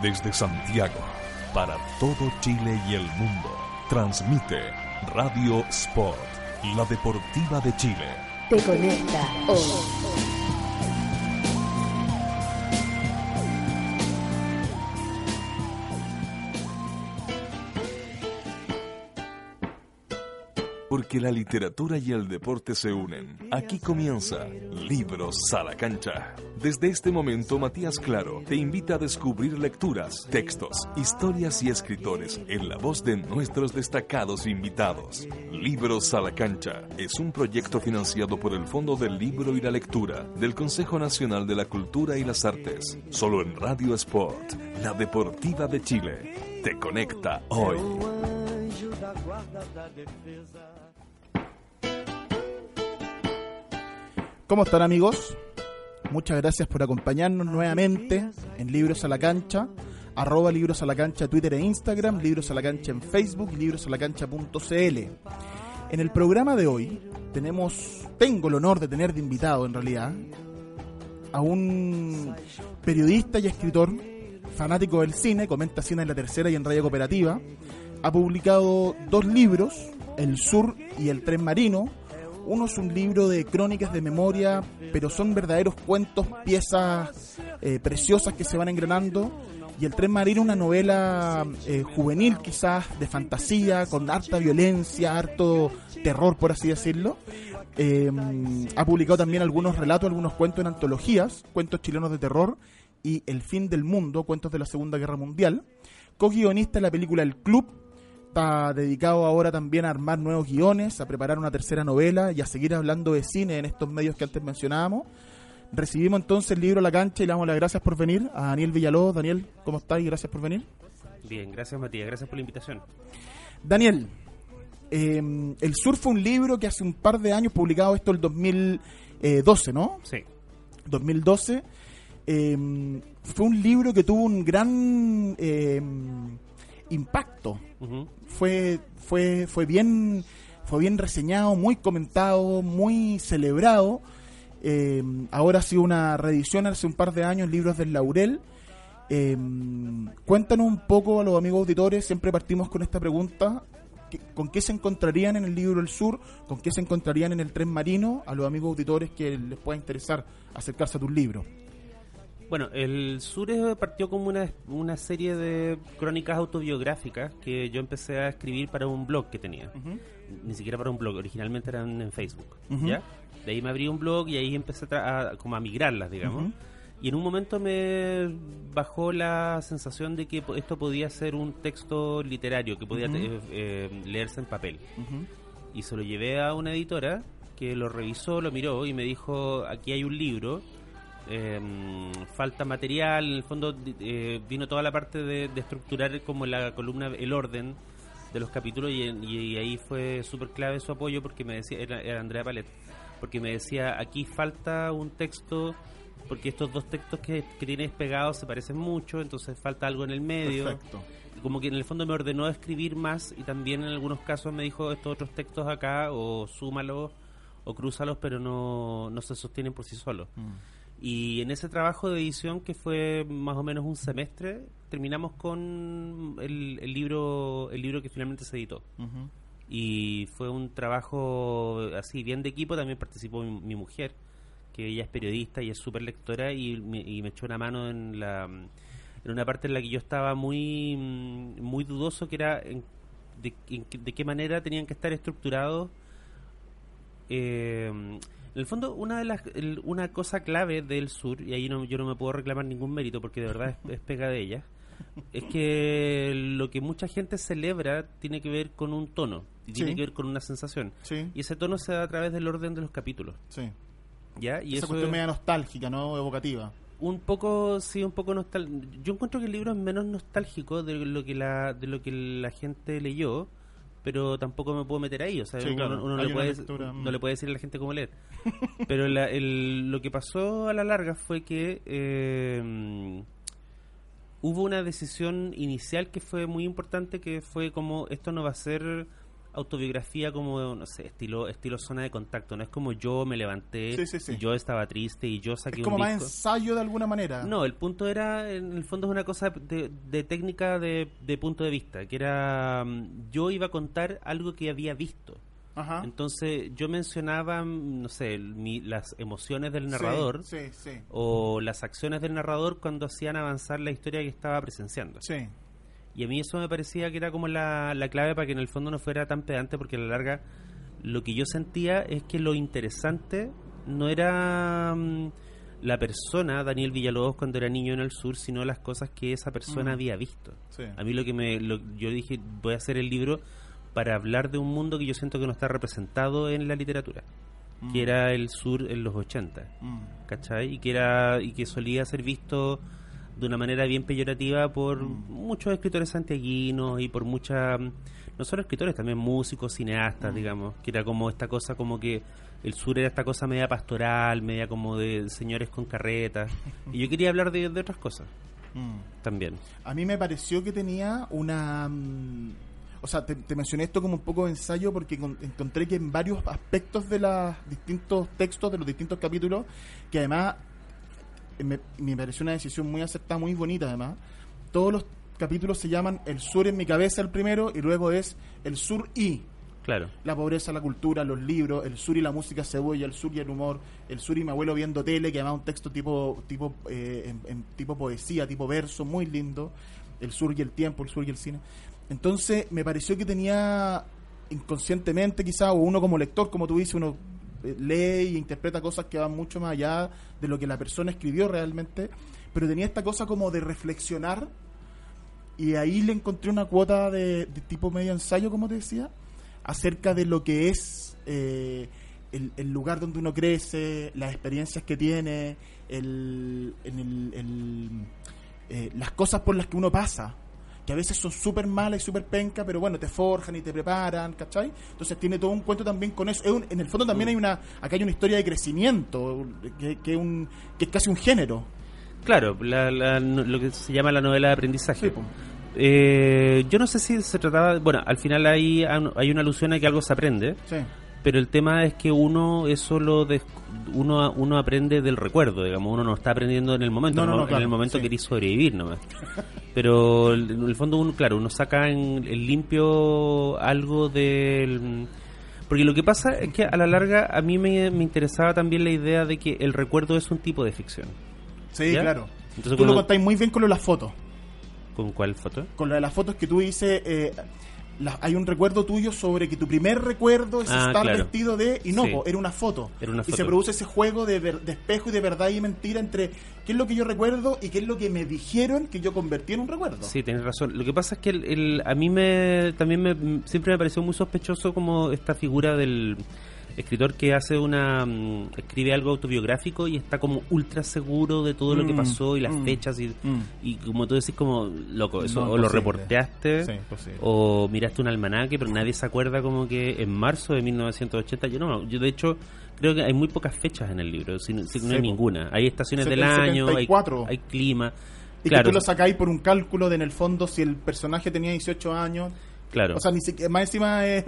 Desde Santiago, para todo Chile y el mundo, transmite Radio Sport, la deportiva de Chile. Te conecta hoy. Porque la literatura y el deporte se unen. Aquí comienza Libros a la cancha. Desde este momento, Matías Claro te invita a descubrir lecturas, textos, historias y escritores en la voz de nuestros destacados invitados. Libros a la cancha es un proyecto financiado por el Fondo del Libro y la Lectura del Consejo Nacional de la Cultura y las Artes. Solo en Radio Sport, la deportiva de Chile. Te conecta hoy. ¿Cómo están amigos? Muchas gracias por acompañarnos nuevamente en Libros a la Cancha, arroba Libros a la Cancha Twitter e Instagram, Libros a la Cancha en Facebook librosalacancha.cl. En el programa de hoy tenemos, tengo el honor de tener de invitado en realidad, a un periodista y escritor fanático del cine, comenta cine en la tercera y en Radio Cooperativa, ha publicado dos libros, El Sur y El Tren Marino, uno es un libro de crónicas de memoria, pero son verdaderos cuentos, piezas eh, preciosas que se van engranando. Y El Tren Marino, una novela eh, juvenil quizás, de fantasía, con harta violencia, harto terror, por así decirlo. Eh, ha publicado también algunos relatos, algunos cuentos en antologías, cuentos chilenos de terror y El fin del mundo, cuentos de la Segunda Guerra Mundial. Co-guionista de la película El Club, está dedicado ahora también a armar nuevos guiones, a preparar una tercera novela y a seguir hablando de cine en estos medios que antes mencionábamos. Recibimos entonces el libro a la cancha y le damos las gracias por venir a Daniel Villalobos. Daniel, ¿cómo estás y gracias por venir? Bien, gracias Matías, gracias por la invitación. Daniel, eh, El Sur fue un libro que hace un par de años, publicado esto el 2012, ¿no? Sí. 2012. Eh, fue un libro que tuvo un gran eh, impacto. Fue, fue, fue bien, fue bien reseñado, muy comentado, muy celebrado. Eh, ahora ha sido una reedición hace un par de años, Libros del Laurel. Eh, cuéntanos un poco a los amigos auditores, siempre partimos con esta pregunta. ¿Con qué se encontrarían en el libro El Sur? ¿Con qué se encontrarían en el tren marino? A los amigos auditores que les pueda interesar acercarse a tus libros. Bueno, el Sur eh, partió como una, una serie de crónicas autobiográficas que yo empecé a escribir para un blog que tenía. Ni siquiera para un blog, originalmente eran en Facebook. ¿ya? De ahí me abrí un blog y ahí empecé a, como a migrarlas, digamos. Y en un momento me bajó la sensación de que esto podía ser un texto literario, que podía eh, eh, leerse en papel. Y se lo llevé a una editora que lo revisó, lo miró y me dijo, aquí hay un libro eh, falta material, en el fondo eh, vino toda la parte de, estructurar como la columna el orden de los capítulos y, ahí fue súper clave su apoyo porque me decía, era, Andrea Palet, porque me decía, aquí falta un texto, porque estos dos textos que, que tienes pegados se parecen mucho, entonces falta algo en el medio. Como que en el fondo me ordenó escribir más y también en algunos casos me dijo estos otros textos acá o súmalos o crúzalos pero no, no se sostienen por sí solos. Mm. Y en ese trabajo de edición, que fue más o menos un semestre, terminamos con el, libro el libro que finalmente se editó. Y fue un trabajo así, bien de equipo. También participó mi, mujer, que ella es periodista y es súper lectora, y me, echó una mano en la en una parte en la que yo estaba muy muy dudoso, que era de, de qué manera tenían que estar estructurados. Eh, en el fondo, una de las una cosa clave del sur, y ahí no, yo no me puedo reclamar ningún mérito porque de verdad es, pega de ella, es que lo que mucha gente celebra tiene que ver con un tono, y tiene que ver con una sensación. Y ese tono se da a través del orden de los capítulos. Sí. ¿Ya? Y Esa cuestión media nostálgica, ¿no? Evocativa. Un poco, sí, un poco nostálgico. Yo encuentro que el libro es menos nostálgico de lo que la, de lo que la gente leyó pero tampoco me puedo meter ahí. O sea, uno, no, le puede, no, le puede, decir a la gente cómo leer. pero lo que pasó a la larga fue que eh, hubo una decisión inicial que fue muy importante, que fue como esto no va a ser autobiografía como, no sé, estilo estilo zona de contacto. No es como yo me levanté Sí, sí, sí. y yo estaba triste y yo saqué Es como un más ensayo de alguna manera. No, el punto era, en el fondo es una cosa de, de técnica de, de punto de vista, que era, mm, yo iba a contar algo que había visto. Ajá. Entonces yo mencionaba, mm, no sé, mi- las emociones del narrador o las acciones del narrador cuando hacían avanzar la historia que estaba presenciando. Sí. Y a mí eso me parecía que era como la, la clave para que en el fondo no fuera tan pedante, porque a la larga lo que yo sentía es que lo interesante no era mm, la persona, Daniel Villalobos, cuando era niño en el sur, sino las cosas que esa persona Mm. había visto. Sí. A mí lo que me... lo- yo dije, voy a hacer el libro para hablar de un mundo que yo siento que no está representado en la literatura, Mm. que era el sur en los 80. Mm. ¿cachai? Y que era y que solía ser visto de una manera bien peyorativa por Mm. muchos escritores santiaguinos y por muchas no solo escritores, también músicos, cineastas, Mm. digamos, que era como esta cosa como que el sur era esta cosa media pastoral, media como de señores con carretas. Y yo quería hablar de, de otras cosas Mm. también. A mí me pareció que tenía una... O sea, te, te mencioné esto como un poco de ensayo porque con- encontré que en varios aspectos de los distintos textos, de los distintos capítulos, que además me, me pareció una decisión muy acertada, muy bonita además, todos los capítulos se llaman El Sur en mi cabeza el primero y luego es El Sur y Claro. la pobreza, la cultura, los libros, el sur y la música cebolla, el sur y el humor, el sur y mi abuelo viendo tele, que además un texto tipo tipo eh, en, en tipo poesía, tipo verso, muy lindo, el sur y el tiempo, el sur y el cine. Entonces me pareció que tenía inconscientemente quizá, o uno como lector, como tú dices, uno lee e interpreta cosas que van mucho más allá de lo que la persona escribió realmente, pero tenía esta cosa como de reflexionar y ahí le encontré una cuota de, tipo medio ensayo, como te decía, acerca de lo que es eh, el, lugar donde uno crece, las experiencias que tiene, el, en el- el, eh, las cosas por las que uno pasa, que a veces son súper malas y súper pencas, pero bueno, te forjan y te preparan, ¿cachai? Entonces tiene todo un cuento también con eso. Es un- en el fondo también hay una, acá hay una historia de crecimiento, que, que, un, que es casi un género. Claro, la- la- lo que se llama la novela de aprendizaje. Sí. Eh, yo no sé si se trataba, bueno, al final hay, hay una alusión a que algo se aprende, Sí. pero el tema es que uno eso lo des- uno uno aprende del recuerdo digamos uno no está aprendiendo en el momento No, no, en no, el- claro, en el momento sí. querís sobrevivir nomás pero en el fondo uno claro uno saca en limpio algo del porque lo que pasa es que a la larga a mí me, me interesaba también la idea de que el recuerdo es un tipo de ficción Sí, ¿Ya? claro. Entonces, tú lo contáis muy bien con lo de las fotos. con cuál foto Con lo de las fotos que tú dices, eh, la- hay un recuerdo tuyo sobre que tu primer recuerdo es Ah, estar claro. vestido de... Y no, Sí. po, era una foto. Era una Y se produce ese juego de, ver- de espejo y de verdad y mentira entre qué es lo que yo recuerdo y qué es lo que me dijeron que yo convertí en un recuerdo. Sí, tienes razón. Lo que pasa es que el, el- a mí me también me, siempre me pareció muy sospechoso como esta figura del escritor que hace una mm, escribe algo autobiográfico y está como ultra seguro de todo lo que Mm, pasó y las mm, fechas y, mm. y como tú decís como loco, eso No, o lo reporteaste Sí, o miraste un almanaque, pero nadie se acuerda como que en marzo de 1980, yo no, yo de hecho creo que hay muy pocas fechas en el libro, si, no- si no Sí, hay ninguna. Hay estaciones del año, hay, 74. hay clima. Y claro, que tú lo sacáis por un cálculo de en el fondo si el personaje tenía 18 años. Claro. O sea, ni siquiera, más encima es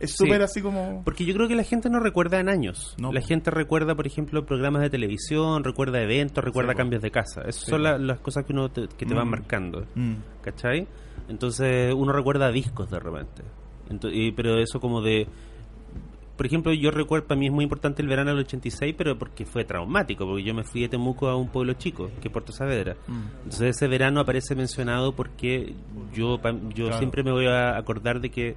Sí. súper así como... Porque yo creo que la gente no recuerda en años. No, la gente recuerda, por ejemplo, programas de televisión, recuerda eventos, recuerda cambios de casa. Esas Sí, son la- las cosas que uno te, que te van Mm. marcando. Mm. ¿Cachai? Entonces uno recuerda discos de repente. Ento- y- pero eso como de... Por ejemplo, yo recuerdo, para mí es muy importante el verano del 86, pero porque fue traumático, porque yo me fui de Temuco a un pueblo chico, que es Puerto Saavedra. Mm. Entonces ese verano aparece mencionado porque yo, pa- yo Claro. siempre me voy a acordar de que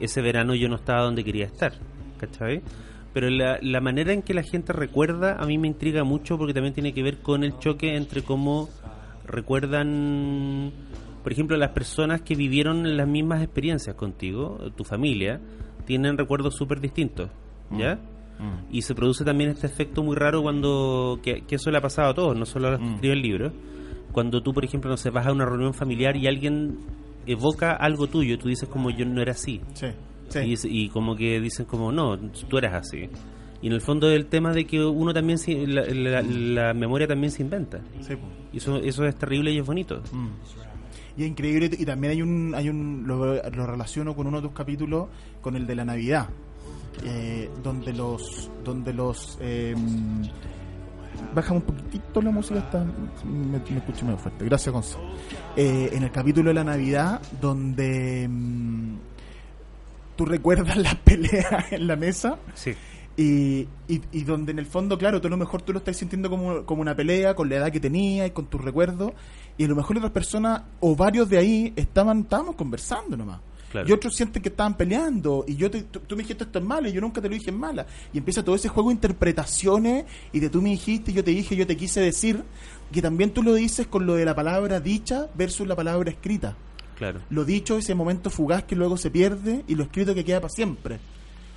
ese verano yo no estaba donde quería estar, ¿cachai? Pero la, la manera en que la gente recuerda a mí me intriga mucho porque también tiene que ver con el choque entre cómo recuerdan, por ejemplo, las personas que vivieron las mismas experiencias contigo, tu familia, tienen recuerdos súper distintos, ¿ya? Mm. Y se produce también este efecto muy raro cuando, que, que eso le ha pasado a todos, no solo a los que Mm. escriben el libro, cuando tú, por ejemplo, no sé, vas a una reunión familiar y alguien evoca algo tuyo, tú dices como yo no era así. Sí, sí. Y, y como que dicen como no, tú eras así. Y en el fondo el tema de que uno también, se- la, la- la memoria también se inventa. Sí. Y eso, eso es terrible y es bonito. Mm. Y es increíble, y también hay un, hay un lo, relaciono con uno de tus capítulos, con el de la Navidad, eh, donde los, donde los, eh, baja un poquitito la música, está, me, me escucho medio fuerte, gracias Gonzalo. Eh, en el capítulo de la Navidad, donde mm, tú recuerdas las peleas en la mesa, Sí. Y, y, y donde en el fondo, claro, tú a lo mejor tú lo estás sintiendo como, como una pelea con la edad que tenías y con tus recuerdos, y a lo mejor otras personas o varios de ahí estaban, estábamos conversando nomás. Claro. Y otros sienten que estaban peleando, y yo te, tú, tú me dijiste esto es malo, y yo nunca te lo dije en mala. Y empieza todo ese juego de interpretaciones, y de tú me dijiste, yo te dije, yo te quise decir, que también tú lo dices con lo de la palabra dicha versus la palabra escrita. Claro, Lo dicho, ese momento fugaz que luego se pierde, y lo escrito que queda para siempre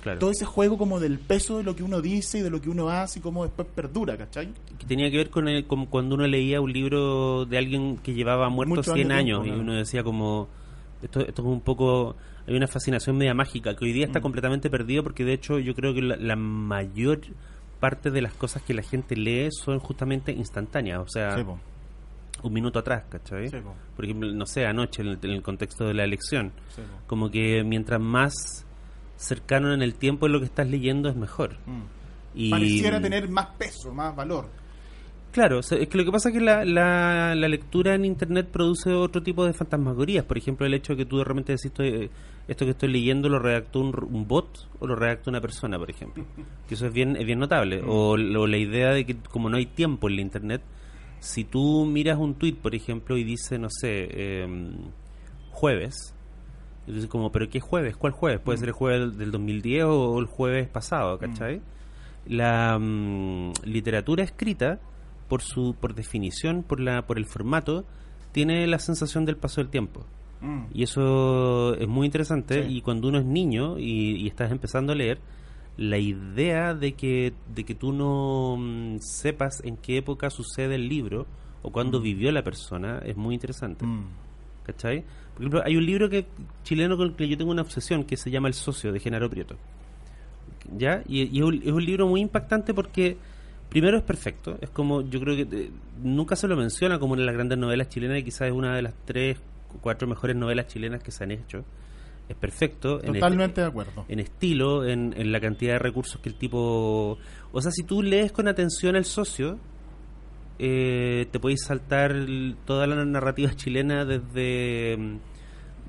claro. todo ese juego como del peso de lo que uno dice y de lo que uno hace y cómo después perdura, ¿cachai? que tenía que ver con, el, con cuando uno leía un libro de alguien que llevaba muerto Muchos 100 años tiempo, y uno decía como esto, esto es un poco hay una fascinación media mágica que hoy día está Mm. completamente perdido porque de hecho yo creo que la, la mayor parte de las cosas que la gente lee son justamente instantáneas o sea Sí, un minuto atrás ¿cachai? Sí, po. por ejemplo no sé anoche en el, en el contexto de la elección Sí, como que mientras más cercano en el tiempo de lo que estás leyendo es mejor Mm. y Pareciera tener más peso, más valor. Claro, es que lo que pasa es que la, la, la lectura en internet produce otro tipo de fantasmagorías. Por ejemplo, el hecho de que tú de repente decís, estoy- esto que estoy leyendo lo redactó un, un bot o lo redactó una persona, por ejemplo. Que eso es bien, es bien notable. O, o la idea de que como no hay tiempo en la internet, si tú miras un tweet, por ejemplo, y dice, no sé, eh, jueves, dices como, ¿pero qué jueves? ¿Cuál jueves? Puede ser el jueves del- del 2010 o el jueves pasado, ¿cachai? La mm, literatura escrita, por su por definición, por la por el formato, tiene la sensación del paso del tiempo. Mm. Y eso es muy interesante. Sí. Y cuando uno es niño y, y estás empezando a leer, la idea de que, de que tú no mm, sepas en qué época sucede el libro o cuándo vivió la persona es muy interesante. Mm. ¿Cachai? Por ejemplo, hay un libro que chileno con el que yo tengo una obsesión que se llama El socio de Genaro Prieto. ¿Ya? Y, y es, un, es un libro muy impactante porque primero es perfecto. Es como, yo creo que eh, nunca se lo menciona como una de las grandes novelas chilenas y quizás es una de las tres o cuatro mejores novelas chilenas que se han hecho. Es perfecto. en Totalmente este- de acuerdo. en estilo, en, en la cantidad de recursos que el tipo... O sea, si tú lees con atención El socio, eh, te podéis saltar toda la narrativa chilena desde mm,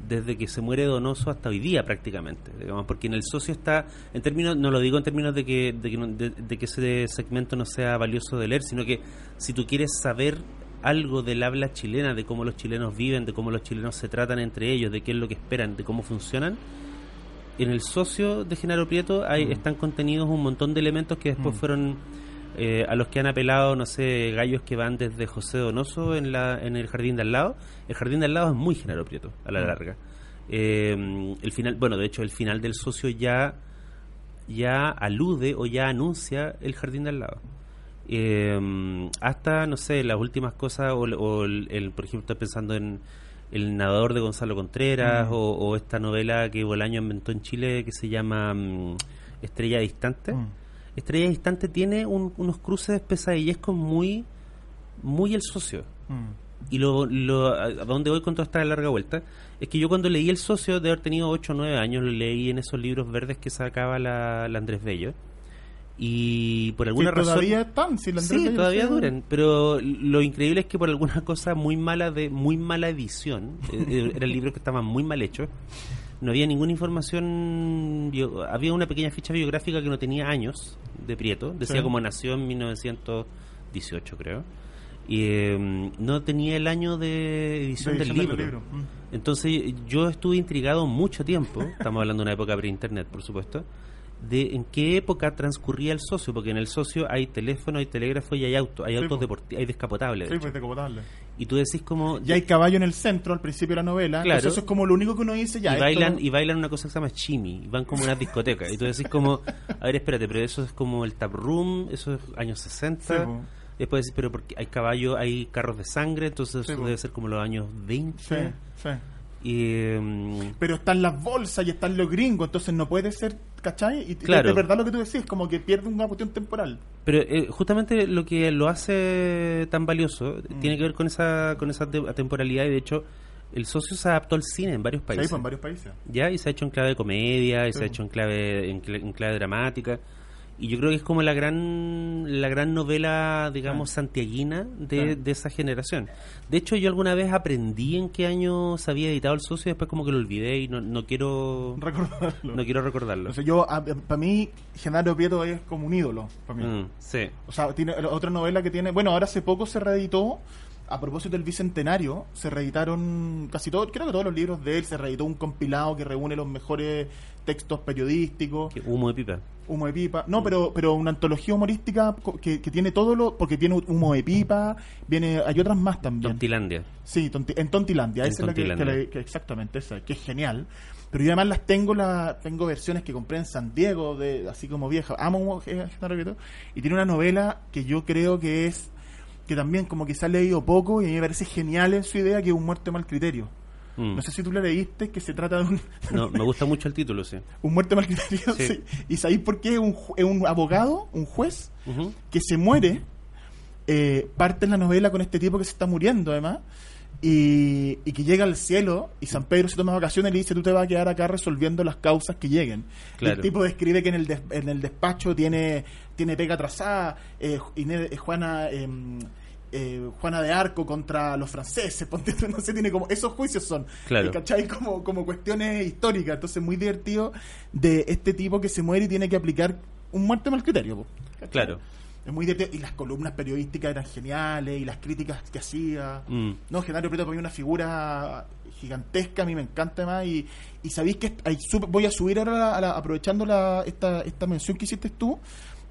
desde que se muere Donoso hasta hoy día prácticamente, digamos, porque en el socio está, en términos, no lo digo en términos de que, de que, de- de que ese segmento no sea valioso de leer, sino que si tú quieres saber algo del habla chilena, de cómo los chilenos viven, de cómo los chilenos se tratan entre ellos, de qué es lo que esperan, de cómo funcionan, en el socio de Genaro Prieto hay, están contenidos un montón de elementos que después Mm. fueron eh, a los que han apelado, no sé, gallos que van desde José Donoso en, la, en el jardín de al lado. El jardín de al lado es muy Genaro Prieto, a la Mm. larga. Eh, el final, bueno, de hecho, el final del socio ya, ya alude o ya anuncia el jardín de al lado. Eh, hasta, no sé, las últimas cosas, o, o el, el- por ejemplo, estoy pensando en El nadador de Gonzalo Contreras, Mm. o, o esta novela que Bolaño inventó en Chile que se llama mm, Estrella Distante. Mm. Estrella Distante tiene un- unos cruces pesadillescos muy, muy el socio. Mm. Y lo, lo, a dónde voy con toda esta larga vuelta es que yo cuando leí El Socio, de haber tenido 8 o 9 años, lo leí en esos libros verdes que sacaba la, la Andrés Bello. Y por alguna Sí, razón... todavía están, si la Andrés Sí, Bello todavía duran, pero lo increíble es que por alguna cosa muy mala de muy mala edición, eh, eh, eran libros que estaban muy mal hechos, no había ninguna información, bio- había una pequeña ficha biográfica que no tenía años de Prieto, decía Sí. como nació en 1918 creo, y eh, no tenía el año de edición de del libro. Mm. Entonces yo estuve intrigado mucho tiempo, estamos hablando de una época pre-internet, por supuesto, de en qué época transcurría el socio, porque en el socio hay teléfono, hay telégrafo y hay auto, hay Sí, autos po. deportivos, hay descapotables. de Sí, pues decapotable. Y tú decís como... Ya hay caballo en el centro al principio de la novela. Claro. Entonces eso es como lo único que uno dice ya. y esto- bailan y bailan una cosa que se llama chimi y van como a unas discotecas y tú decís como a ver espérate pero eso es como el tap room eso es años 60 Sí, después decís pero porque hay caballos hay carros de sangre entonces Sí, eso po. debe ser como los años 20 Sí, sí. Y mm, Pero están las bolsas y están los gringos, entonces no puede ser, ¿cachai? Y Claro. de verdad lo que tú decís, como que pierde una cuestión temporal. Pero eh, justamente lo que lo hace tan valioso Mm. tiene que ver con esa con esa te- temporalidad y de hecho el socio se adaptó al cine en varios países. pues, en varios países. Ya, y se ha hecho en clave de comedia, y se Sí. ha hecho en clave, en, cl- en clave dramática. Y yo creo que es como la gran la gran novela, digamos, santiaguina de, de esa generación. De hecho, yo alguna vez aprendí en qué año se había editado el socio y después como que lo olvidé y no, no quiero Recordarlo. no quiero recordarlo. Entonces yo, para mí, Genaro Prieto es como un ídolo. Para mí. Mm, sí. O sea, tiene otra novela que tiene. Bueno, ahora hace poco se reeditó. A propósito del bicentenario, se reeditaron casi todos, creo que todos los libros de él. Se reeditó un compilado que reúne los mejores textos periodísticos, humo de pipa. humo de pipa. No, pero pero una antología humorística que, que tiene todo lo. Porque tiene humo de pipa, viene hay otras más también. Tontilandia. Sí, Tonti- en Tontilandia, En esa es la que- que, exactamente, esa, que es genial. Pero yo además las tengo, la, tengo versiones que compré en San Diego, de así como vieja. Amo Prieto. Y tiene una novela que yo creo que es, que también como que se ha leído poco y a mí me parece genial en su idea, que es Un muerte mal criterio. Mm. No sé si tú la leíste, que se trata de un, No, me gusta mucho el título, sí. un muerte mal criterio. Sí. sí. ¿Y sabéis por qué? Es un, un abogado, un juez, que se muere, eh, parte en la novela con este tipo que se está muriendo además, y, y que llega al cielo y San Pedro se toma vacaciones y le dice tú te vas a quedar acá resolviendo las causas que lleguen. Claro. el tipo describe que en el, des- en el despacho tiene, tiene pega atrasada, eh, Inés- eh, Juana... em, eh, Juana de Arco contra los franceses, ponte no sé, tiene como esos juicios son, Claro. eh, ¿cachai? Como, como cuestiones históricas, entonces muy divertido de este tipo que se muere y tiene que aplicar un muerte mal criterio. Claro. Es muy divertido. Y las columnas periodísticas eran geniales. Y las críticas que hacía. Mm. No, Genaro Prieto para mí una figura gigantesca. A mí me encanta más. Y, y sabéis que hay voy a subir ahora, la- la- aprovechando la, esta, esta mención que hiciste tú,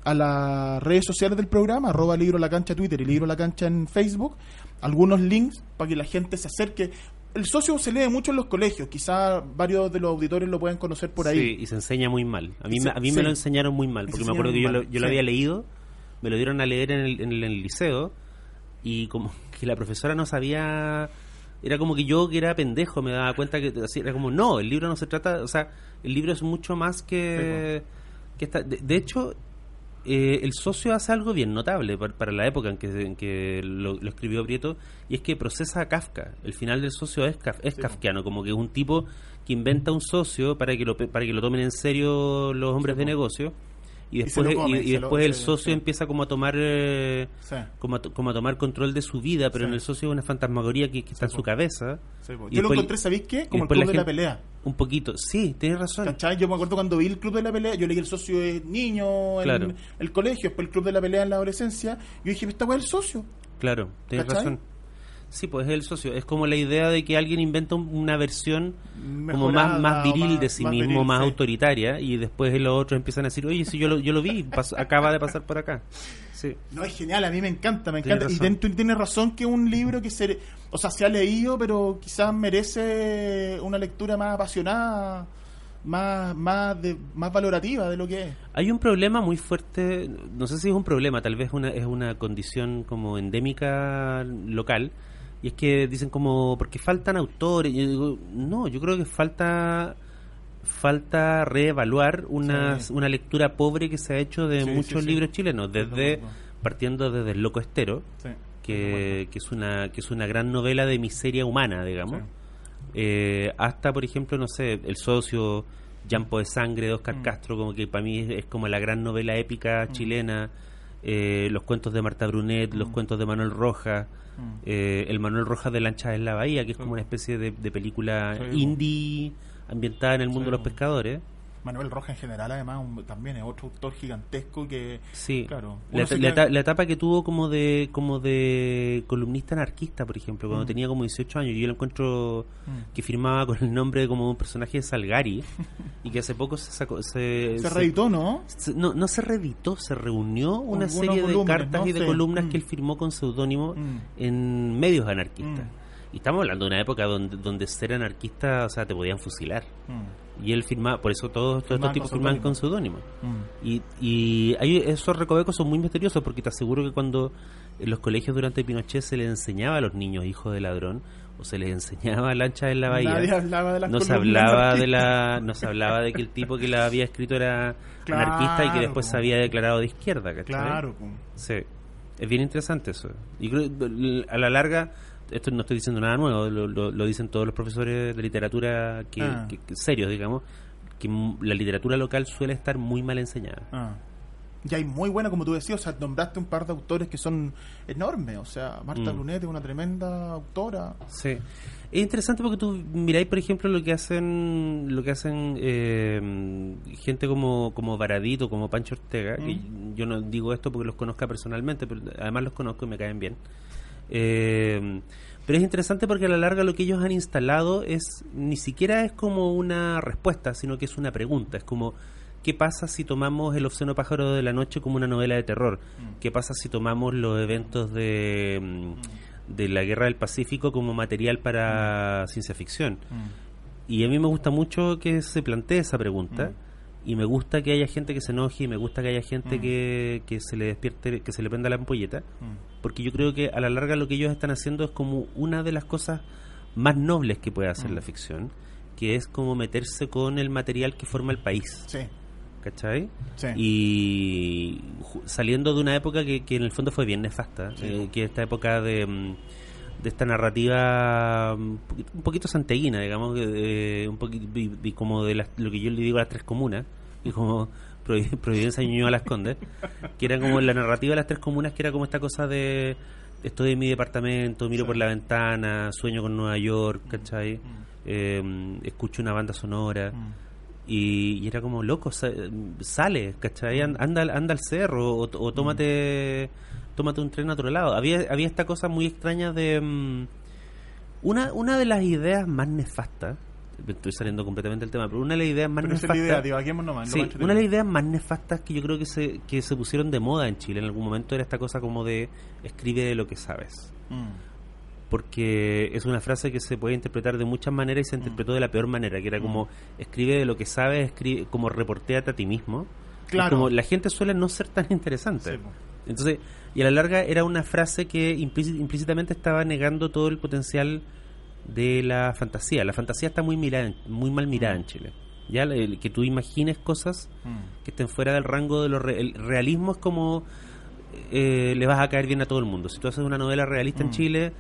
a las redes sociales del programa, arroba libro la cancha Twitter y libro la cancha en Facebook, algunos links para que la gente se acerque. El socio se lee mucho en los colegios. Quizá varios de los auditores lo pueden conocer por ahí. Sí, y se enseña muy mal. A mí, se- a mí sí. me lo enseñaron muy mal, porque me acuerdo que yo, lo, yo lo había leído, me lo dieron a leer en el, en el, en el liceo, y como que la profesora no sabía... Era como que yo, que era pendejo, me daba cuenta que así, era como, no, el libro no se trata... O sea, el libro es mucho más que... que esta- de, de hecho, eh, el socio hace algo bien notable para, para la época en que, en que lo, lo escribió Prieto, y es que procesa a Kafka. El final del socio es, kaf- es Sí, kafkiano, como que es un tipo que inventa un socio para que lo, para que lo tomen en serio los hombres Sí, de po. negocio. Y después, come, y- y se lo- después el se- socio empieza como a tomar eh, Sí. como, a, como a tomar control de su vida, pero Sí. en el socio es una fantasmagoría que, que está en su cabeza. Yo lo encontré, ¿sabéis qué? Como el club la de la pelea. Un poquito, sí, tienes razón. ¿Cachai? Yo me acuerdo cuando vi el Club de la Pelea, yo leí el socio es niño en Claro. el colegio, después el Club de la Pelea en la adolescencia, yo dije, esta weá es el socio. Claro, tienes ¿Cachai? razón. Sí, pues es el socio. Es como la idea de que alguien inventa un- una versión como más, más viril más- de sí más mismo, viril, más sí. autoritaria, y después los otros empiezan a decir, oye, si yo lo, yo lo vi, acaba de pasar por acá. Sí. No, es genial, a mí me encanta, me Tienes encanta. Y ten- tú tienes razón que un libro que se, o sea, se ha leído, pero quizás merece una lectura más apasionada, más, más, de, más valorativa de lo que es. Hay un problema muy fuerte, no sé si es un problema, tal vez una, es una condición como endémica local, y es que dicen como, porque faltan autores, y yo digo, no, yo creo que falta falta reevaluar una, Sí. una lectura pobre que se ha hecho de Sí, muchos sí, libros chilenos, desde partiendo desde El Loco Estero, que, que es una que es una gran novela de miseria humana, digamos, eh, hasta por ejemplo, no sé, El Socio, Llampo de Sangre de Oscar Mm. Castro, como que para mí es, es como la gran novela épica chilena, eh, los cuentos de Marta Brunet, los Mm. cuentos de Manuel Rojas, Mm. eh, el Manuel Rojas de Lanchas en la Bahía, que es como una especie de, de película Sí. indie ambientada en el mundo de los pescadores. Manuel Roja en general, además, un- también es otro autor gigantesco que, Sí, claro, la, queda- etapa que tuvo como de como de columnista anarquista, por ejemplo, cuando Mm. tenía como 18 años, yo lo encuentro Mm. que firmaba con el nombre de como un personaje de Salgari y que hace poco se sacó se, se reeditó, ¿no? se- no, no se reeditó, se reunió una Algunos serie de cartas ¿no? y de columnas Mm. que él firmó con seudónimo en medios anarquistas. Y estamos hablando de una época donde, donde ser anarquista, o sea, te podían fusilar. Mm. Y él firmaba, por eso todos, todos estos tipos firmaban con seudónimo. Mm. Y, y hay, esos recovecos son muy misteriosos porque te aseguro que cuando en los colegios durante Pinochet se les enseñaba a los niños hijos de ladrón o se les enseñaba lancha en la bahía, no se hablaba de la no se hablaba de que el tipo que la había escrito era Claro, anarquista y que después po. se había declarado de izquierda, ¿cachai? Claro, po. Sí, es bien interesante eso. Y creo a la larga esto no estoy diciendo nada nuevo, lo, lo- lo dicen todos los profesores de literatura que, Ah. que- que- serios, digamos, que la literatura local suele estar muy mal enseñada. Ah. Y hay muy buena, como tú decías, o sea, nombraste un par de autores que son enormes. O sea, Marta Mm. Brunet es una tremenda autora. Sí. Es interesante porque tú miráis, por ejemplo, lo que hacen lo que hacen eh, gente como, como Baradito, como Pancho Ortega. que yo no digo esto porque los conozca personalmente, pero además los conozco y me caen bien. Eh, pero es interesante porque a la larga lo que ellos han instalado es ni siquiera es como una respuesta, sino que es una pregunta. Es como, ¿qué pasa si tomamos El obsceno pájaro de la noche como una novela de terror? ¿Qué pasa si tomamos los eventos de, mm, de la Guerra del Pacífico como material para ciencia ficción? Y a mí me gusta mucho que se plantee esa pregunta. Y me gusta que haya gente que se enoje y me gusta que haya gente que, que se le despierte, que se le prenda la ampolleta. Porque yo creo que a la larga lo que ellos están haciendo es como una de las cosas más nobles que puede hacer la ficción, que es como meterse con el material que forma el país. Sí, ¿Cachai? sí. Y saliendo de una época que, que en el fondo fue bien nefasta, Sí. eh, que esta época de, mm, de esta narrativa mm, un poquito, un poquito santeguina, digamos, eh, un poquito y- y como de las- lo que yo le digo a las tres comunas, y como Providencia y Ñuñoa las Condes, que era como la narrativa de las tres comunas, que era como esta cosa de estoy en mi departamento, miro Sí. por la ventana, sueño con Nueva York, Mm. ¿cachai? Eh, escucho una banda sonora y, y era como loco sa- sale ¿cachai? An- anda al- anda al cerro o, o tómate tómate un tren a otro lado había había esta cosa muy extraña de mm, una una de las ideas más nefastas estoy saliendo completamente del tema pero una de las ideas más Pero nefastas idea, nomás. Sí, una de las ideas más nefastas que yo creo que se, que se pusieron de moda en Chile en algún momento era esta cosa como de escribe de lo que sabes Mm. porque es una frase que se puede interpretar de muchas maneras y se interpretó de la peor manera, que era como escribe de lo que sabes, escribe como reporteate a ti mismo. Claro. Como la gente suele no ser tan interesante. Sí. Entonces, y a la larga era una frase que implíci- implícitamente estaba negando todo el potencial de la fantasía. La fantasía está muy mirada, muy mal mirada en Chile. Ya el, que tú imagines cosas Mm. que estén fuera del rango de lo re- el realismo es como eh, le vas a caer bien a todo el mundo. Si tú haces una novela realista en Mm. Chile,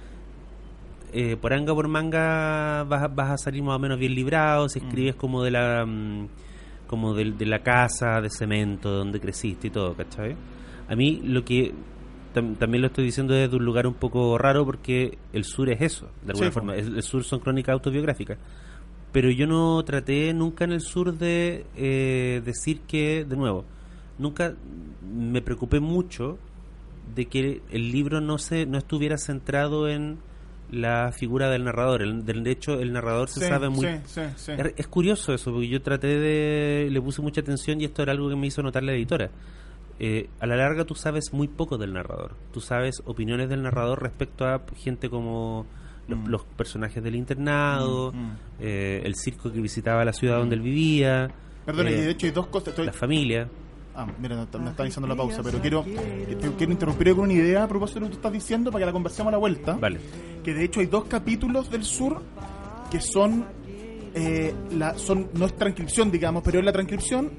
eh, por anga por manga vas, a- vas a salir más o menos bien librado. Si escribes como de la mm, como de, la casa de cemento donde creciste y todo, ¿cachai? A mí lo que tam- también lo estoy diciendo desde un lugar un poco raro porque el sur es eso, de alguna Sí, forma. El, el sur son crónicas autobiográficas. Pero yo no traté nunca en el sur de eh, decir que, de nuevo, nunca me preocupé mucho de que el libro no se no estuviera centrado en la figura del narrador. El, del de hecho, el narrador se Sí, sabe muy... sí, sí, sí. Es, es curioso eso, porque yo traté de... Le puse mucha atención y esto era algo que me hizo notar la editora. Eh, a la larga tú sabes muy poco del narrador. Tú sabes opiniones del narrador respecto a gente como los, Mm. los personajes del internado, Mm, mm. eh, el circo que visitaba la ciudad donde él vivía, Perdona, eh, y de hecho hay dos cosas. estoy- la familia. Ah, mira, me está avisando la pausa, pero quiero, te- quiero interrumpir con una idea a propósito de lo que tú estás diciendo para que la conversemos a la vuelta. Vale. Que de hecho hay dos capítulos del sur que son, eh, la, son no es transcripción, digamos, pero es la transcripción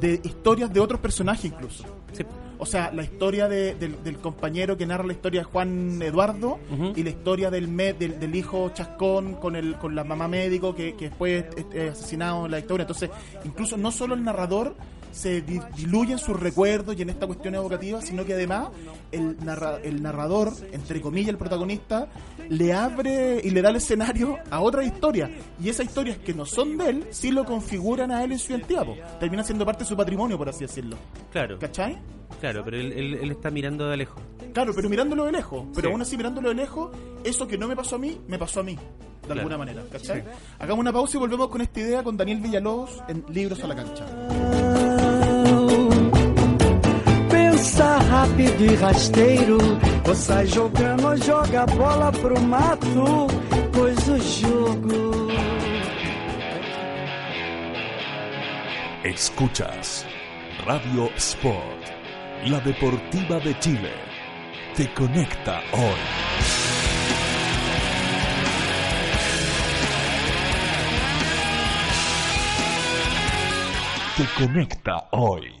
de historias de otros personajes incluso. Sí. O sea, la historia de- del, del compañero que narra la historia de Juan Eduardo y la historia del, me- del, del hijo Chascón con el con la mamá médico que, que después es, es asesinado en la historia. Entonces, incluso no solo el narrador se di- diluye en sus recuerdos y en esta cuestión evocativa, sino que además el, narra- el narrador, entre comillas, el protagonista, le abre y le da el escenario a otra historia. Y esas historias que no son de él, sí lo configuran a él en su identidad. po. Termina siendo parte de su patrimonio, por así decirlo. Claro, ¿Cachai? claro, pero él, él- él está mirando de lejos. Claro, pero mirándolo de lejos. Pero Sí. aún así, mirándolo de lejos, eso que no me pasó a mí, me pasó a mí. De Claro. alguna manera, ¿cachai? Hagamos una pausa y volvemos con esta idea con Daniel Villalobos en Libros a la Cancha. Pensa rápido e rasteiro, ou sai jogando ou joga a bola pro mato, pois o jogo. Escuchas Radio Sport, la deportiva de Chile. Te conecta hoy. Te conecta hoy.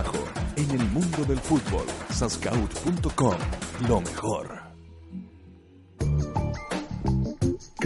en el mundo del fútbol. Sascaut.com, lo mejor.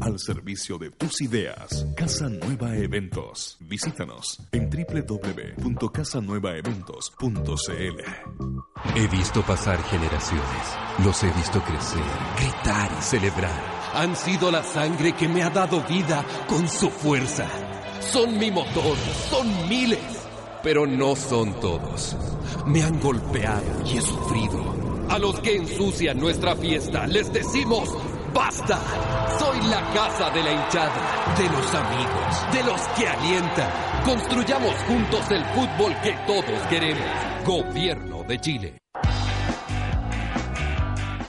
al servicio de tus ideas. Casa Nueva Eventos. Visítanos en www.casanuevaeventos.cl. He visto pasar generaciones. Los he visto crecer, gritar y celebrar. Han sido la sangre que me ha dado vida con su fuerza. Son mi motor, son miles. Pero no son todos. Me han golpeado y he sufrido. A los que ensucian nuestra fiesta les decimos ¡Basta! Soy la casa de la hinchada, de los amigos, de los que alientan. Construyamos juntos el fútbol que todos queremos. Gobierno de Chile.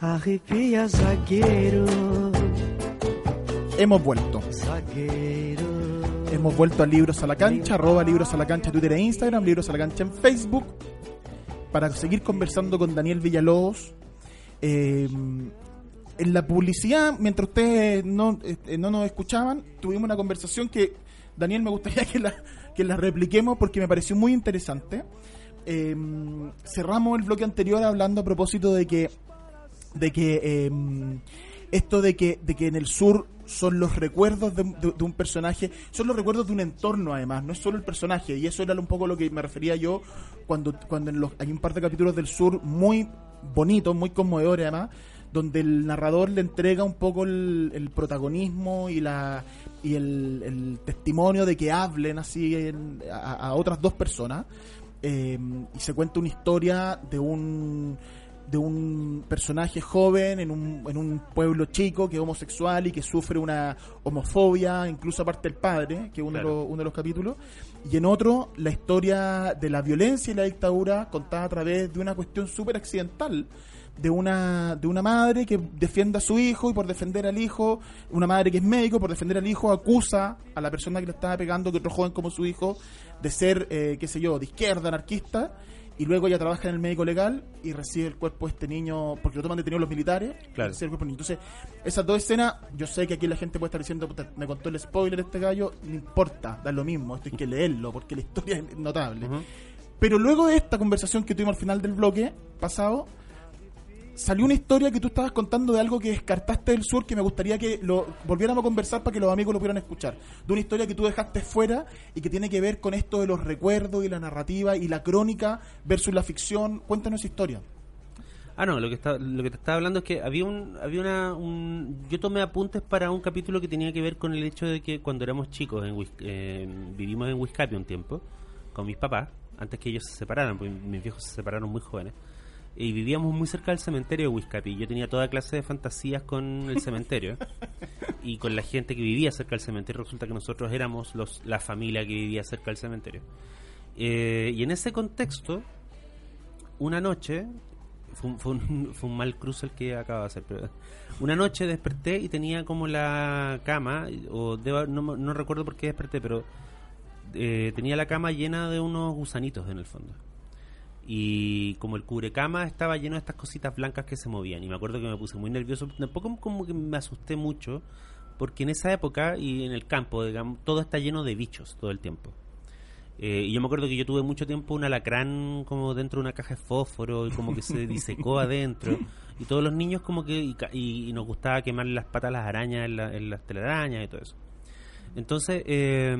Arrepia, zagueiro. Hemos vuelto. Zagueiro. Hemos vuelto a Libros a la Cancha, arroba Libros a la Cancha Twitter e Instagram, Libros a la Cancha en Facebook, para seguir conversando con Daniel Villalobos. Eh, en la publicidad, mientras ustedes no, eh, no nos escuchaban, tuvimos una conversación que, Daniel, me gustaría que la, que la repliquemos porque me pareció muy interesante. Eh, cerramos el bloque anterior hablando a propósito de que de que eh, esto de que, de que en el sur son los recuerdos de, de- un personaje, son los recuerdos de un entorno además, no es solo el personaje, y eso era un poco lo que me refería yo cuando, cuando en los, hay un par de capítulos del sur muy bonitos, muy conmovedores además, donde el narrador le entrega un poco el, protagonismo y la y el, el testimonio de que hablen así en- a, a otras dos personas. Eh, y se cuenta una historia de un de un personaje joven en un, en un pueblo chico que es homosexual y que sufre una homofobia, incluso aparte del padre, que es uno, de, los, uno de los capítulos. Y en otro, la historia de la violencia y la dictadura contada a través de una cuestión súper accidental. De una, de una madre que defiende a su hijo y por defender al hijo, una madre que es médico, por defender al hijo, acusa a la persona que le estaba pegando, que otro joven como su hijo, de ser, eh, qué sé yo, de izquierda, anarquista, y luego ella trabaja en el médico legal y recibe el cuerpo de este niño, porque lo toman detenido los militares, Claro. recibe el cuerpo niño. Entonces, esas dos escenas, yo sé que aquí la gente puede estar diciendo, "Puta, me contó el spoiler este gallo, no importa, da lo mismo, esto hay que leerlo, porque la historia es notable. Pero luego de esta conversación que tuvimos al final del bloque pasado, salió una historia que tú estabas contando de algo que descartaste del sur que me gustaría que lo volviéramos a conversar para que los amigos lo pudieran escuchar. De una historia que tú dejaste fuera y que tiene que ver con esto de los recuerdos y la narrativa y la crónica versus la ficción. Cuéntanos esa historia. Ah, no, lo que, está, lo que te estaba hablando es que había un, había una, un, yo tomé apuntes para un capítulo que tenía que ver con el hecho de que cuando éramos chicos, en eh, vivimos en Wiscapi un tiempo, con mis papás, antes que ellos se separaran, porque mis viejos se separaron muy jóvenes, y vivíamos muy cerca del cementerio de Wiscapi. Yo tenía toda clase de fantasías con el cementerio y con la gente que vivía cerca del cementerio. Resulta que nosotros éramos los, la familia que vivía cerca del cementerio. Eh, y en ese contexto, una noche, fue, un- mal cruce el que acabo de hacer, pero una noche desperté y tenía como la cama, o debo- no, no recuerdo por qué desperté, pero eh, tenía la cama llena de unos gusanitos en el fondo. Y como el cubrecama estaba lleno de estas cositas blancas que se movían. Y me acuerdo que me puse muy nervioso. Tampoco como que me asusté mucho. Porque en esa época y en el campo, digamos, todo está lleno de bichos todo el tiempo. Eh, y yo me acuerdo que yo tuve mucho tiempo un alacrán como dentro de una caja de fósforo y como que se disecó adentro. Y todos los niños como que... Y, ca- y- y nos gustaba quemar las patas a las arañas en, la- en las telarañas y todo eso. Entonces eh,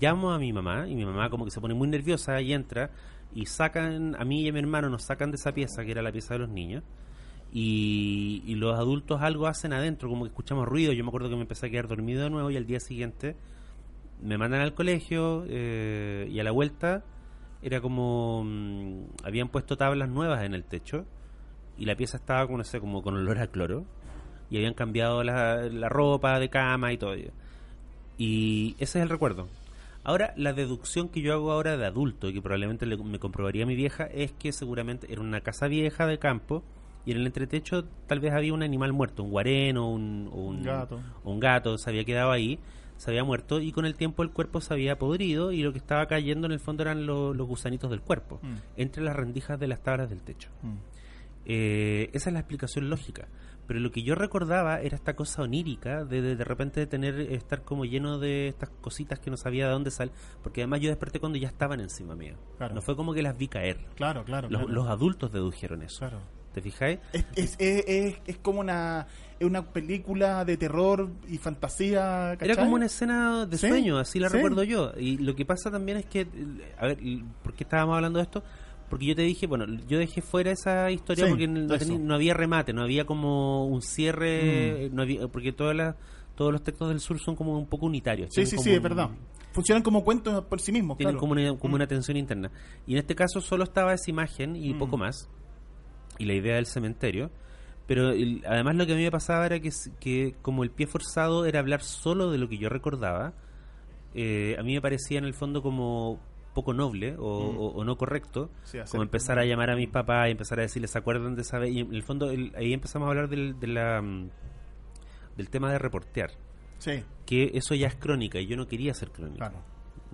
llamo a mi mamá y mi mamá como que se pone muy nerviosa y entra y sacan, a mí y a mi hermano nos sacan de esa pieza que era la pieza de los niños y, y los adultos algo hacen adentro, como que escuchamos ruido, yo me acuerdo que me empecé a quedar dormido de nuevo y al día siguiente me mandan al colegio eh, y a la vuelta era como mm, habían puesto tablas nuevas en el techo y la pieza estaba como no sé como con olor a cloro y habían cambiado la, la ropa de cama y todo y ese es el recuerdo ahora la deducción que yo hago ahora de adulto y que probablemente le- me comprobaría mi vieja es que seguramente era una casa vieja de campo y en el entretecho tal vez había un animal muerto un guareno un, o un Gato. o un gato se había quedado ahí se había muerto y con el tiempo el cuerpo se había podrido y lo que estaba cayendo en el fondo eran lo- los gusanitos del cuerpo, Mm. entre las rendijas de las tablas del techo. Eh, esa es la explicación lógica. Pero lo que yo recordaba era esta cosa onírica de de, de repente tener estar como lleno de estas cositas que no sabía de dónde sal, porque además yo desperté cuando ya estaban encima mío. Claro. No fue como que las vi caer. Claro, claro. Los, claro. los adultos dedujeron eso. Claro. ¿Te fijáis? Es, es, es, es- es como una, es una película de terror y fantasía. Era ¿cachai? como una escena de Sí, sueño, así la sí. recuerdo yo. Y lo que pasa también es que, a ver, ¿por qué estábamos hablando de esto? Porque yo te dije, bueno, yo dejé fuera esa historia Sí, porque no, había remate, no había como un cierre, no había, porque todas las, todos los textos del sur son como un poco unitarios. Sí, sí, sí, es verdad. Funcionan como cuentos por sí mismos, Tienen claro. como una, como Mm. una tensión interna. Y en este caso solo estaba esa imagen y Mm. poco más. Y la idea del cementerio. Pero el- además lo que a mí me pasaba era que, que como el pie forzado era hablar solo de lo que yo recordaba, eh, a mí me parecía en el fondo como poco noble o, Mm. o- o no correcto, Sí, como empezar a llamar a mis papás y empezar a decirles, ¿se acuerdan de esa vez? Y en el fondo el- ahí empezamos a hablar del, de la, mm, del tema de reportear, Sí, que eso ya es crónica y yo no quería ser crónica. claro.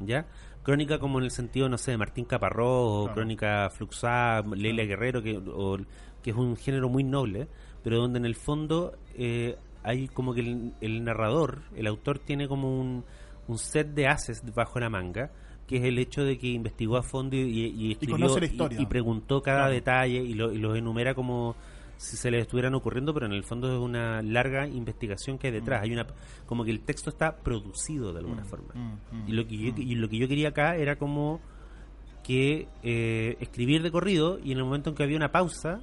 ¿ya? Crónica como en el sentido, no sé, de Martín Caparrós o Claro. crónica Fluxá, Leila Guerrero, que, o- que es un género muy noble, pero donde en el fondo eh, hay como que el, el narrador, el autor tiene como un, un set de haces bajo la manga, que es el hecho de que investigó a fondo y, y escribió la historia. y preguntó cada Claro. detalle y, lo- y los enumera como si se le estuvieran ocurriendo, pero en el fondo es una larga investigación que hay detrás. Hay una como que el texto está producido de alguna forma. Mm, mm, Y lo que yo, mm. y lo que yo quería acá era como que eh, escribir de corrido y en el momento en que había una pausa,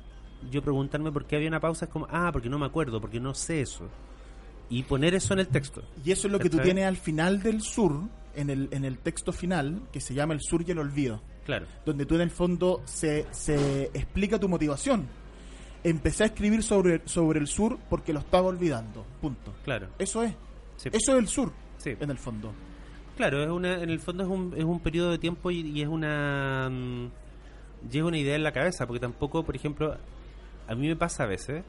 yo preguntarme por qué había una pausa es como, ah, porque no me acuerdo, porque no sé eso. Y poner eso en el texto. Y eso es lo que tú tienes al final del sur, en el, en el texto final, que se llama El sur y el olvido. Claro. donde tú en el fondo se, se explica tu motivación. empecé a escribir sobre, sobre el sur porque lo estaba olvidando. Punto. Claro. Eso es. Sí. Eso es el sur, Sí. en el fondo. Claro, es una, en el fondo es un, es un periodo de tiempo y, y es una mm, lleva una idea en la cabeza, porque tampoco, por ejemplo, a mí me pasa a veces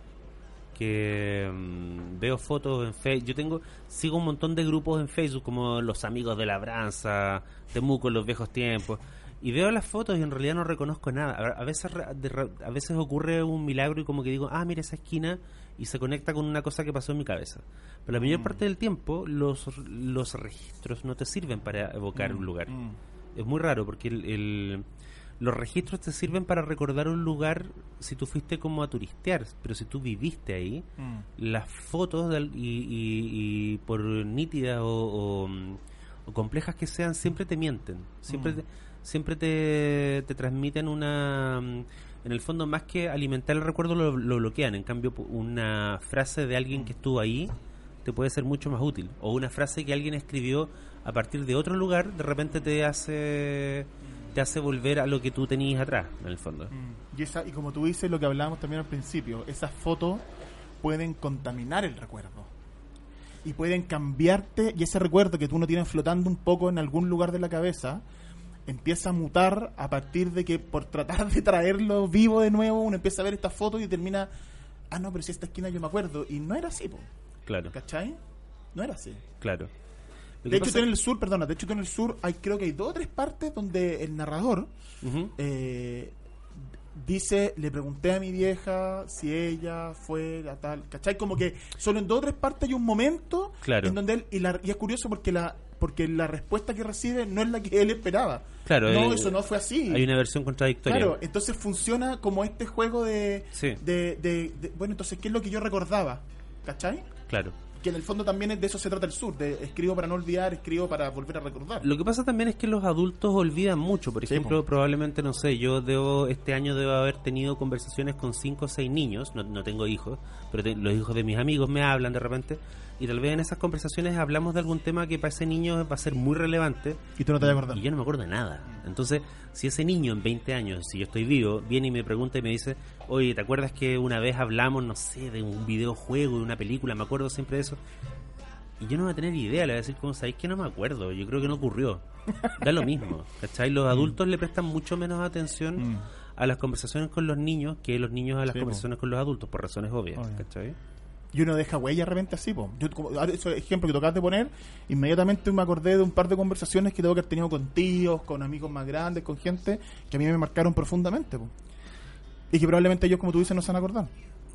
que mm, veo fotos en Facebook, yo tengo sigo un montón de grupos en Facebook como los amigos de Labranza, Temuco en los viejos tiempos y veo las fotos y en realidad no reconozco nada. A, a veces a veces ocurre un milagro y como que digo, "Ah, mira esa esquina" y se conecta con una cosa que pasó en mi cabeza. Pero la mayor parte del tiempo los, los registros no te sirven para evocar un lugar. Es muy raro porque el, el- los registros te sirven para recordar un lugar si tú fuiste como a turistear, pero si tú viviste ahí, las fotos y, y- y por nítidas o, o, mm, o complejas que sean, siempre te mienten. Siempre te, siempre te, te transmiten una... mm, En el fondo, más que alimentar el recuerdo, lo, lo bloquean. En cambio, una frase de alguien que estuvo ahí te puede ser mucho más útil. O una frase que alguien escribió a partir de otro lugar, de repente te hace te hace volver a lo que tú tenías atrás, en el fondo. Y, esa, y como tú dices, lo que hablábamos también al principio, esas fotos pueden contaminar el recuerdo. Y pueden cambiarte, y ese recuerdo que tú no tienes flotando un poco en algún lugar de la cabeza, empieza a mutar a partir de que por tratar de traerlo vivo de nuevo, uno empieza a ver estas fotos y termina, ah, no, pero si esta esquina yo me acuerdo. Y no era así, po, Claro, ¿cachai? No era así. claro. De hecho, tú en el sur, perdona, de hecho, tú en el sur hay creo que hay dos o tres partes donde el narrador eh, dice, le pregunté a mi vieja si ella fue la tal, ¿cachai? Como que solo en dos o tres partes hay un momento Claro. en donde él, y, la- y es curioso porque la porque la respuesta que recibe no es la que él esperaba. Claro, no, eh, eso no fue así. Hay una versión contradictoria. Claro, entonces funciona como este juego de, Sí. de, de- de- Bueno, entonces, ¿qué es lo que yo recordaba? ¿Cachai? Claro. Que en el fondo también de eso se trata el sur, de escribo para no olvidar, escribo para volver a recordar. Lo que pasa también es que los adultos olvidan mucho. Por ejemplo, probablemente, no sé, yo debo este año debo haber tenido conversaciones con cinco o seis niños. No, no tengo hijos, pero te- los hijos de mis amigos me hablan de repente. Y tal vez en esas conversaciones hablamos de algún tema que para ese niño va a ser muy relevante. Y tú no te vas a acordar. Y yo no me acuerdo de nada. Entonces, si ese niño en 20 años, si yo estoy vivo, viene y me pregunta y me dice, oye, ¿te acuerdas que una vez hablamos, no sé, de un videojuego, de una película? Me acuerdo siempre de eso. Y yo no voy a tener idea, le voy a decir, ¿cómo sabéis que no me acuerdo? Yo creo que no ocurrió. Da lo mismo, ¿cachai? Los adultos le prestan mucho menos atención Mm. a las conversaciones con los niños que los niños a las Sí, po. conversaciones con los adultos, por razones obvias, Obvio. ¿cachai? Y uno deja huella de repente así, po. Yo, como, ahora, ese ejemplo que tocabas de poner, inmediatamente me acordé de un par de conversaciones que tengo que haber tenido con tíos, con amigos más grandes, con gente que a mí me marcaron profundamente, po. Y que probablemente ellos, como tú dices, no se van a acordar.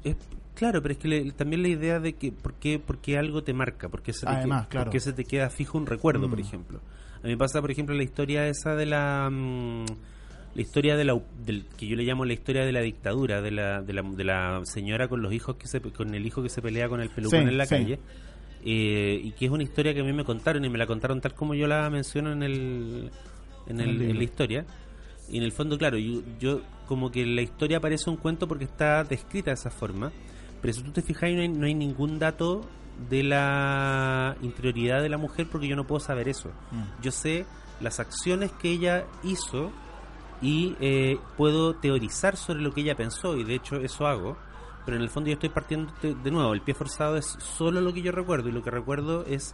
Es, claro, pero es que le- también la idea de que por qué, por qué algo te marca, por qué se te, Además, que- claro. por qué se te queda fijo un recuerdo, por Mm. ejemplo. A mí me pasa, por ejemplo, la historia esa de la... mm, la historia de la del, que yo le llamo la historia de la dictadura de la, de la, de la señora con los hijos que se con el hijo que se pelea con el pelucón Sí, en la sí. calle eh, y que es una historia que a mí me contaron y me la contaron tal como yo la menciono en el en, el en la historia y en el fondo claro yo, yo como que la historia parece un cuento porque está descrita de esa forma pero si tú te fijas no hay, no hay ningún dato de la interioridad de la mujer porque yo no puedo saber eso Mm. yo sé las acciones que ella hizo y eh, puedo teorizar sobre lo que ella pensó y de hecho eso hago pero en el fondo yo estoy partiendo de, de nuevo. El pie forzado es solo lo que yo recuerdo y lo que recuerdo es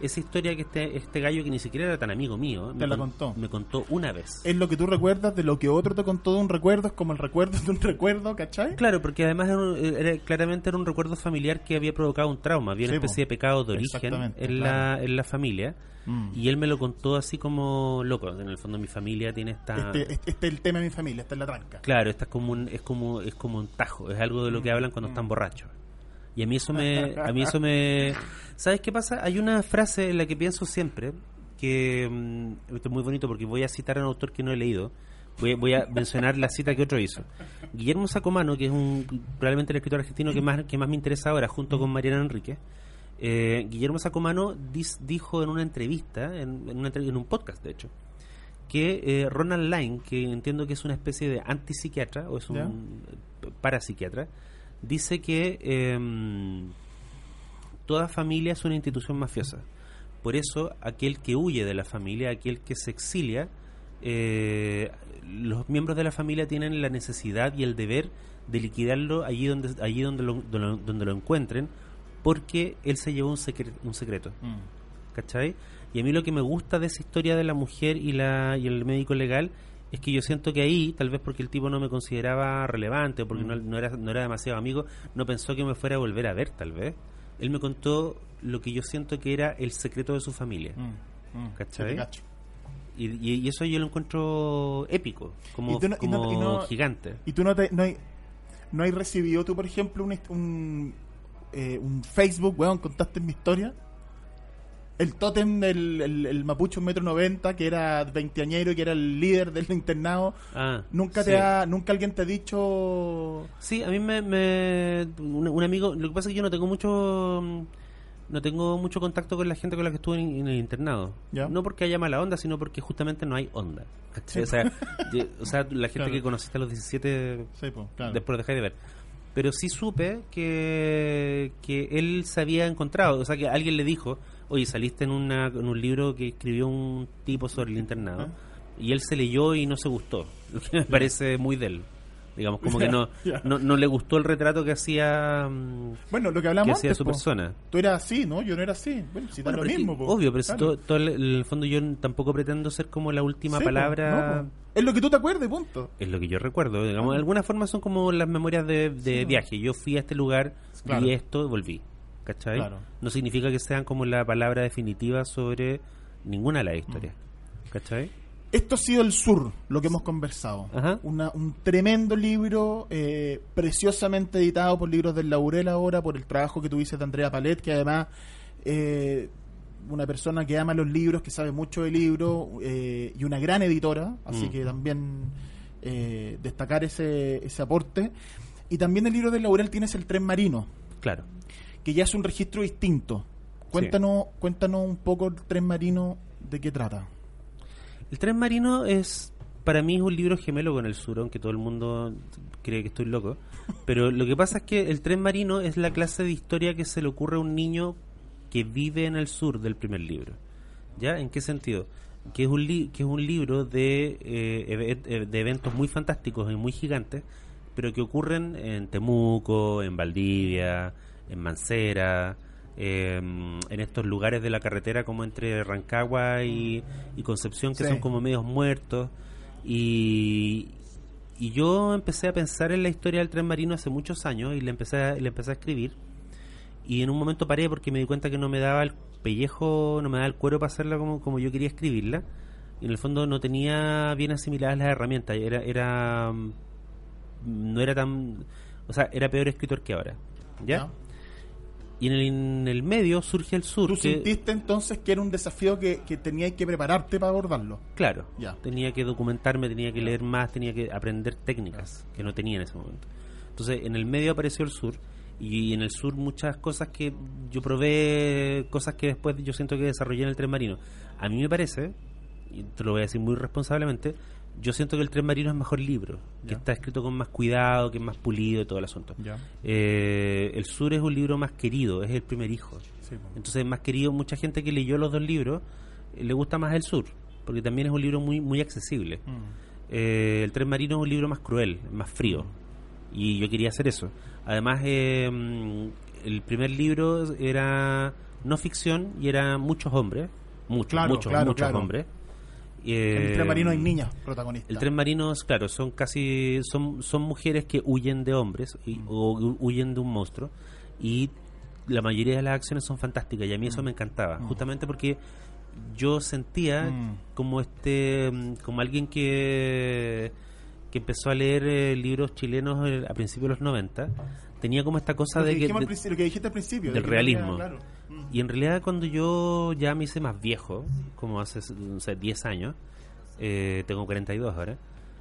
esa historia que este este gallo que ni siquiera era tan amigo mío Te me la con- contó. me contó una vez Es lo que tú recuerdas de lo que otro te contó de un recuerdo, es como el recuerdo de un recuerdo, ¿cachai? Claro, porque además era, un- era- claramente era un recuerdo familiar que había provocado un trauma, había una Sí, po. especie de pecado de origen en, claro. la, en la familia. Mm. Y él me lo contó así como loco. En el fondo mi familia tiene esta... Este, este, este es el tema de mi familia, esta es la tranca. Claro, esta es como un, es como es como un tajo, es algo de lo que hablan cuando están borrachos. Y a mí eso me a mí eso me ¿Sabes qué pasa? Hay una frase en la que pienso siempre que mm, esto es muy bonito porque voy a citar a un autor que no he leído. Voy, voy a mencionar la cita que otro hizo. Guillermo Sacomano, que es un probablemente el escritor argentino que más que más me interesa ahora junto con Mariana Enrique. eh, Guillermo Sacomano dis- dijo en una entrevista, en, en una en un podcast de hecho, que eh, Ronald Lyne, que entiendo que es una especie de antipsiquiatra o es un Ya. parapsiquiatra, dice que em, toda familia es una institución mafiosa. Por eso, aquel que huye de la familia, aquel que se exilia, eh, los miembros de la familia tienen la necesidad y el deber de liquidarlo allí donde allí donde lo, donde lo- encuentren, porque él se llevó un, secre- un secreto. ¿cachai? Y a mí lo que me gusta de esa historia de la mujer y, la, y el médico legal es que yo siento que ahí, tal vez porque el tipo no me consideraba relevante o porque no, no era, no era demasiado amigo, no pensó que me fuera a volver a ver, tal vez. Él me contó lo que yo siento que era el secreto de su familia. ¿Cachai? Sí, te cacho. Y, y- y eso yo lo encuentro épico, como, Y no- como y no- gigante. ¿Y tú no, te, no, hay, no hay recibido tú, por ejemplo, un, un, eh, un Facebook, weón, contaste en mi historia? El tótem del el, el mapuche un metro noventa, que era veinteañero y que era el líder del internado. Ah, Nunca sí. te ha, nunca alguien te ha dicho... Sí, a mí me, me- un, un amigo, lo que pasa es que yo no tengo mucho no tengo mucho contacto con la gente con la que estuve en, en el internado. Ya. No porque haya mala onda, sino porque justamente no hay onda. O, sea, o sea, la gente Claro. que conociste a los 17 Sí, po, claro. después dejáis de ver. Pero sí supe que, que él se había encontrado, o sea, que alguien le dijo, oye, saliste en, una, en un libro que escribió un tipo sobre el internado, Ah. y él se leyó y no se gustó, lo que me parece muy de él. Digamos, como que no, no, no le gustó el retrato que hacía, mm, Bueno, lo que que hablamos hacía antes, su po. persona. Tú eras así, ¿no? Yo no era así. Bueno, si Bueno, lo que- mismo, po. obvio, pero si Claro. todo, todo el, el fondo yo tampoco pretendo ser como la última Sí, palabra. no. Es lo que tú te acuerdes, punto. Es lo que yo recuerdo. Digamos, de alguna forma son como las memorias de, de Sí. viaje. Yo fui a este lugar, Claro. vi esto y volví. ¿Cachai? Claro. No significa que sean como la palabra definitiva sobre ninguna de las historias. Mm. ¿Cachai? Esto ha sido el sur, lo que hemos conversado. Ajá. Una- un tremendo libro, eh, preciosamente editado por Libros del Laurel ahora, por el trabajo que tuviste de Andrea Palet, que además eh, una persona que ama los libros, que sabe mucho de libros, eh, y una gran editora, así Mm. que también eh, destacar ese, ese aporte. Y también el libro del Laurel tienes el tren marino, Claro. Que ya es un registro distinto. Cuéntanos, cuéntanos un poco el tren marino, de qué trata. El tren marino es, para mí, es un libro gemelo con el sur, aunque todo el mundo cree que estoy loco. Pero lo que pasa es que el tren marino es la clase de historia que se le ocurre a un niño que vive en el sur del primer libro. ¿Ya? ¿En qué sentido? Que es un, li- que es un libro de, eh, eh, de eventos muy fantásticos y muy gigantes, pero que ocurren en Temuco, en Valdivia, en Mancera, eh, en estos lugares de la carretera como entre Rancagua y, y Concepción, que Sí. son como medios muertos. Y, y yo empecé a pensar en la historia del tren marino hace muchos años y le empecé a, le empecé a escribir. Y en un momento paré porque me di cuenta que no me daba el pellejo, no me daba el cuero para hacerla como, como yo quería escribirla. Y en el fondo no tenía bien asimiladas las herramientas. Era, era mm, no era tan, o sea, era peor escritor que ahora. ¿Ya? ¿Ya? Y en el, en el medio surge el sur. ¿Tú que- sentiste entonces que era un desafío que, que tenías que prepararte para abordarlo? Claro, Ya. tenía que documentarme, tenía que leer más, tenía que aprender técnicas que no tenía en ese momento. Entonces, en el medio apareció el sur y en el sur muchas cosas que yo probé, cosas que después yo siento que desarrollé en el tren marino. A mí me parece, y te lo voy a decir muy responsablemente, yo siento que el tren marino es mejor libro, que está escrito con más cuidado, que es más pulido y todo el asunto. Eh, el sur es un libro más querido, es el primer hijo. Sí. Entonces, más querido, mucha gente que leyó los dos libros eh, le gusta más el sur, porque también es un libro muy muy accesible. Mm. Eh, el tren marino es un libro más cruel, más frío, y yo quería hacer eso. Además, eh, mm, el primer libro era no ficción y era muchos hombres, muchos, Claro, muchos, claro, muchos claro. hombres. El Eh, tren marino hay niñas protagonistas. el tren marino, claro, son casi son son mujeres que huyen de hombres y- Mm. o hu- huyen de un monstruo y la mayoría de las acciones son fantásticas y a mí eso Mm. me encantaba, Mm. justamente porque yo sentía como este como alguien que que empezó a leer eh, libros chilenos eh, a principios de los 90, tenía como esta cosa Lo de que de- lo que dijiste al principio. del de realismo. era- claro. Y en realidad cuando yo ya me hice más viejo, como hace no sé, 10 años, eh, tengo 42 ahora,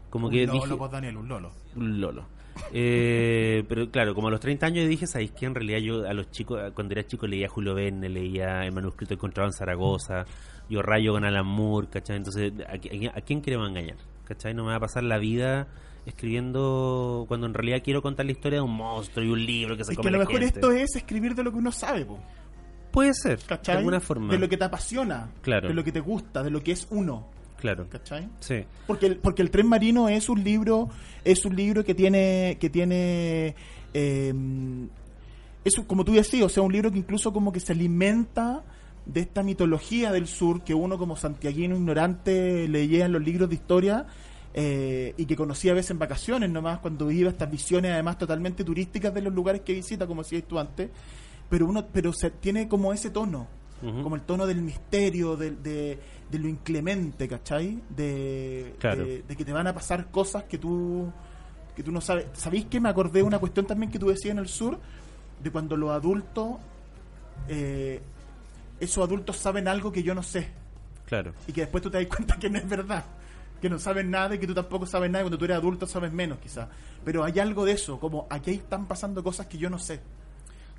como que un lolo, dije, pues, Daniel, un lolo. un lolo. Eh, pero claro, como a los 30 años dije, ¿sabéis que en realidad yo a los chicos, cuando era chico leía Julio Verne, leía el manuscrito encontrado en Zaragoza, yo rayo con Alan Moore, ¿cachai? Entonces, ¿a, qui- a quién queremos engañar? ¿cachai? No me va a pasar la vida escribiendo cuando en realidad quiero contar la historia de un monstruo y un libro que se Es come que a lo mejor gente. esto es escribir de lo que uno sabe, po, Puede ser, ¿cachai? de alguna forma. De lo que te apasiona, Claro. de lo que te gusta, de lo que es uno. Claro. ¿Cachai? Sí. Porque el, porque el tren marino es un libro, es un libro que tiene, que tiene eh, es un- como tú decías, o sea, un libro que incluso como que se alimenta de esta mitología del sur que uno como santiaguino ignorante leía en los libros de historia eh, y que conocía a veces en vacaciones nomás cuando iba a estas visiones además totalmente turísticas de los lugares que visita, como decías tú antes, pero uno pero se tiene como ese tono, Ujú. como el tono del misterio, del- de, de lo inclemente, ¿cachai? De, Claro. de, de que te van a pasar cosas que tú que tú no sabes. ¿Sabéis que me acordé de una cuestión también que tú decías en el sur? De cuando los adultos, eh, esos adultos saben algo que yo no sé. Claro. Y que después tú te das cuenta que no es verdad. Que no saben nada y que tú tampoco sabes nada. y Cuando tú eres adulto sabes menos, quizás. Pero hay algo de eso, como aquí están pasando cosas que yo no sé.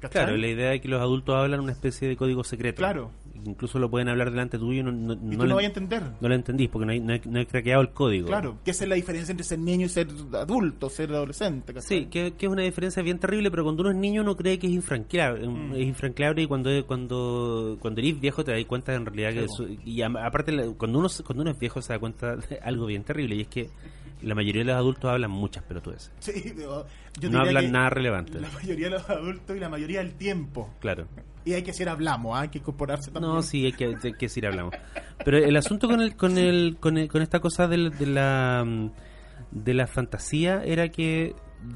¿Cachai? Claro, la idea es que los adultos hablan una especie de código secreto. Claro. Incluso lo pueden hablar delante tuyo y no, no, Y tú no vas a entender. no lo entendís porque no hay, no hay, no hay craqueado el código. Claro, que esa es la diferencia entre ser niño y ser adulto, ser adolescente. ¿cachai? Sí, que, que es una diferencia bien terrible, pero cuando uno es niño no cree que es infranqueable, Mm. es infranqueable y cuando cuando cuando eres viejo te das cuenta en realidad que Claro. eso- y a- aparte cuando uno cuando uno es viejo se da cuenta de algo bien terrible y es que la mayoría de los adultos hablan muchas pelotudeces. Sí, yo No hablan nada relevante. La mayoría de los adultos y la mayoría del tiempo. Claro. Y hay que decir hablamos, ¿ah? hay que incorporarse también. No, sí, hay que, hay que decir hablamos. Pero el asunto con el, con el, con, el- con esta cosa de la de la fantasía era que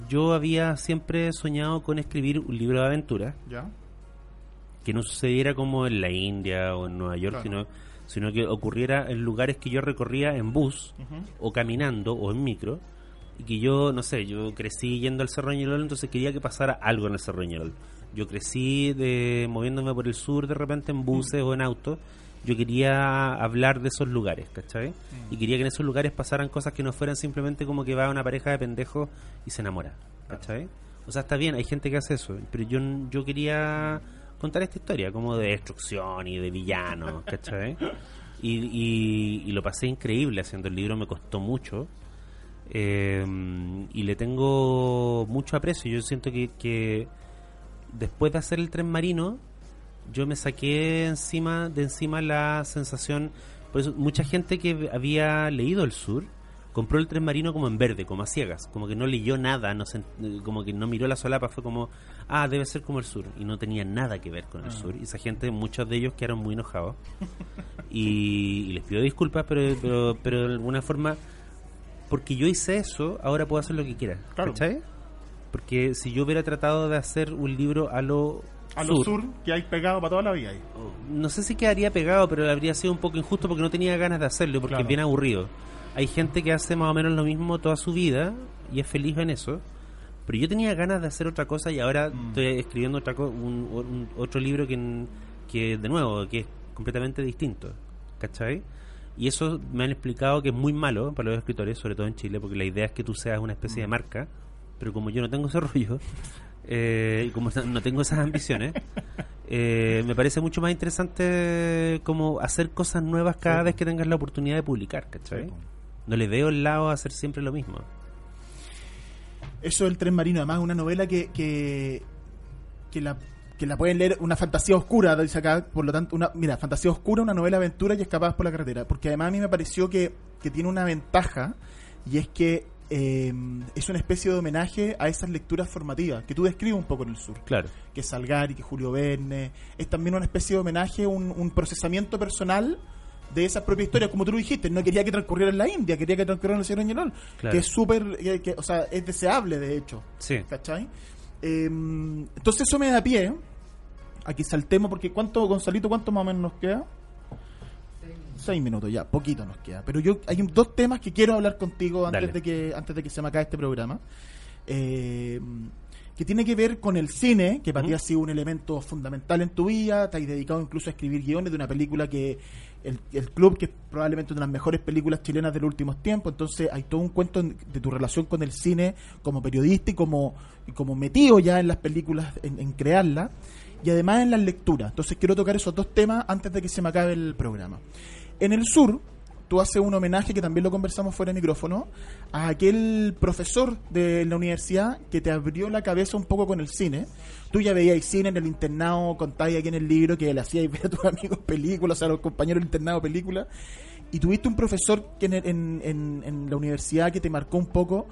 yo había siempre soñado con escribir un libro de aventuras ¿Ya? que no sucediera como en la India o en Nueva York, Claro. sino, sino que ocurriera en lugares que yo recorría en bus o caminando o en micro y que yo, no sé, yo crecí yendo al Cerro Ñelol, entonces quería que pasara algo en el Cerro Ñelol. Yo crecí de, moviéndome por el sur de repente en buses o en autos. Yo quería hablar de esos lugares, ¿cachai? Y quería que en esos lugares pasaran cosas que no fueran simplemente como que va una pareja de pendejos y se enamora, ¿cachai? O sea, está bien, hay gente que hace eso, pero yo, yo quería contar esta historia como de destrucción y de villanos, ¿cachai? Y, y, y lo pasé increíble haciendo el libro, me costó mucho. Eh, y le tengo mucho aprecio. Yo siento que, que después de hacer el tren marino, yo me saqué encima de encima la sensación. Por eso, mucha gente que había leído el sur compró el tren marino como en verde, como a ciegas, como que no leyó nada, no se- como que no miró la solapa, fue como, ah, debe ser como el sur, y no tenía nada que ver con el sur. Y esa gente, muchos de ellos quedaron muy enojados. y, y les pido disculpas, pero, pero, pero de alguna forma, porque yo hice eso, ahora puedo hacer lo que quiera. Claro. ¿Cachai? Porque si yo hubiera tratado de hacer un libro a lo A lo sur, que hay pegado para toda la vida ahí. no sé si quedaría pegado, pero habría sido un poco injusto porque no tenía ganas de hacerlo, porque Claro. es bien aburrido. Hay gente que hace más o menos lo mismo toda su vida y es feliz en eso. Pero yo tenía ganas de hacer otra cosa y ahora Mm. estoy escribiendo otra co- un, un- otro libro que, que, de nuevo, que es completamente distinto. ¿Cachai? Y eso me han explicado que es muy malo para los escritores, sobre todo en Chile, porque la idea es que tú seas una especie de Mm. marca, pero como yo no tengo ese rollo, eh, y como no tengo esas ambiciones, eh, me parece mucho más interesante como hacer cosas nuevas cada Sí, vez que tengas la oportunidad de publicar, ¿cachai? Sí, po. No le veo el lado a hacer siempre lo mismo. Eso del tren marino, además, una novela que, que, que la que la pueden leer una fantasía oscura, dice acá, por lo tanto, una, mira, fantasía oscura, una novela aventura y escapadas por la carretera, porque además a mí me pareció que, que tiene una ventaja y es que eh, es una especie de homenaje a esas lecturas formativas que tú describes un poco en el sur, Claro. que es Salgari, que Julio Verne, es también una especie de homenaje, un, un procesamiento personal de esa propia historia, como tú lo dijiste, no quería que transcurriera en la India, quería que transcurriera en el Sierra Ñelol, Claro. que es súper, que- que, o sea, es deseable de hecho. Sí. ¿Cachai? Eh, entonces eso me da pie a que saltemos, porque ¿cuánto, Gonzalito, cuánto más o menos nos queda? Seis minutos ya, poquito nos queda. Pero yo hay un- dos temas que quiero hablar contigo antes Dale. de que antes de que se me acabe este programa. Eh, que tiene que ver con el cine, que para ti ha sido un elemento fundamental en tu vida, te has dedicado incluso a escribir guiones de una película que el, el club, que es probablemente una de las mejores películas chilenas de los últimos tiempos, entonces hay todo un cuento en- de tu relación con el cine como periodista y como, y como metido ya en las películas, en, en crearlas, y además en las lecturas. Entonces quiero tocar esos dos temas antes de que se me acabe el programa. En el sur, tú haces un homenaje, que también lo conversamos fuera de micrófono, a aquel profesor de la universidad que te abrió la cabeza un poco con el cine. Tú ya veías cine en el internado, contáis aquí en el libro que le hacíais ver a tus amigos películas, a los compañeros del internado películas. y tuviste un profesor que en, en- en- en la universidad que te marcó un poco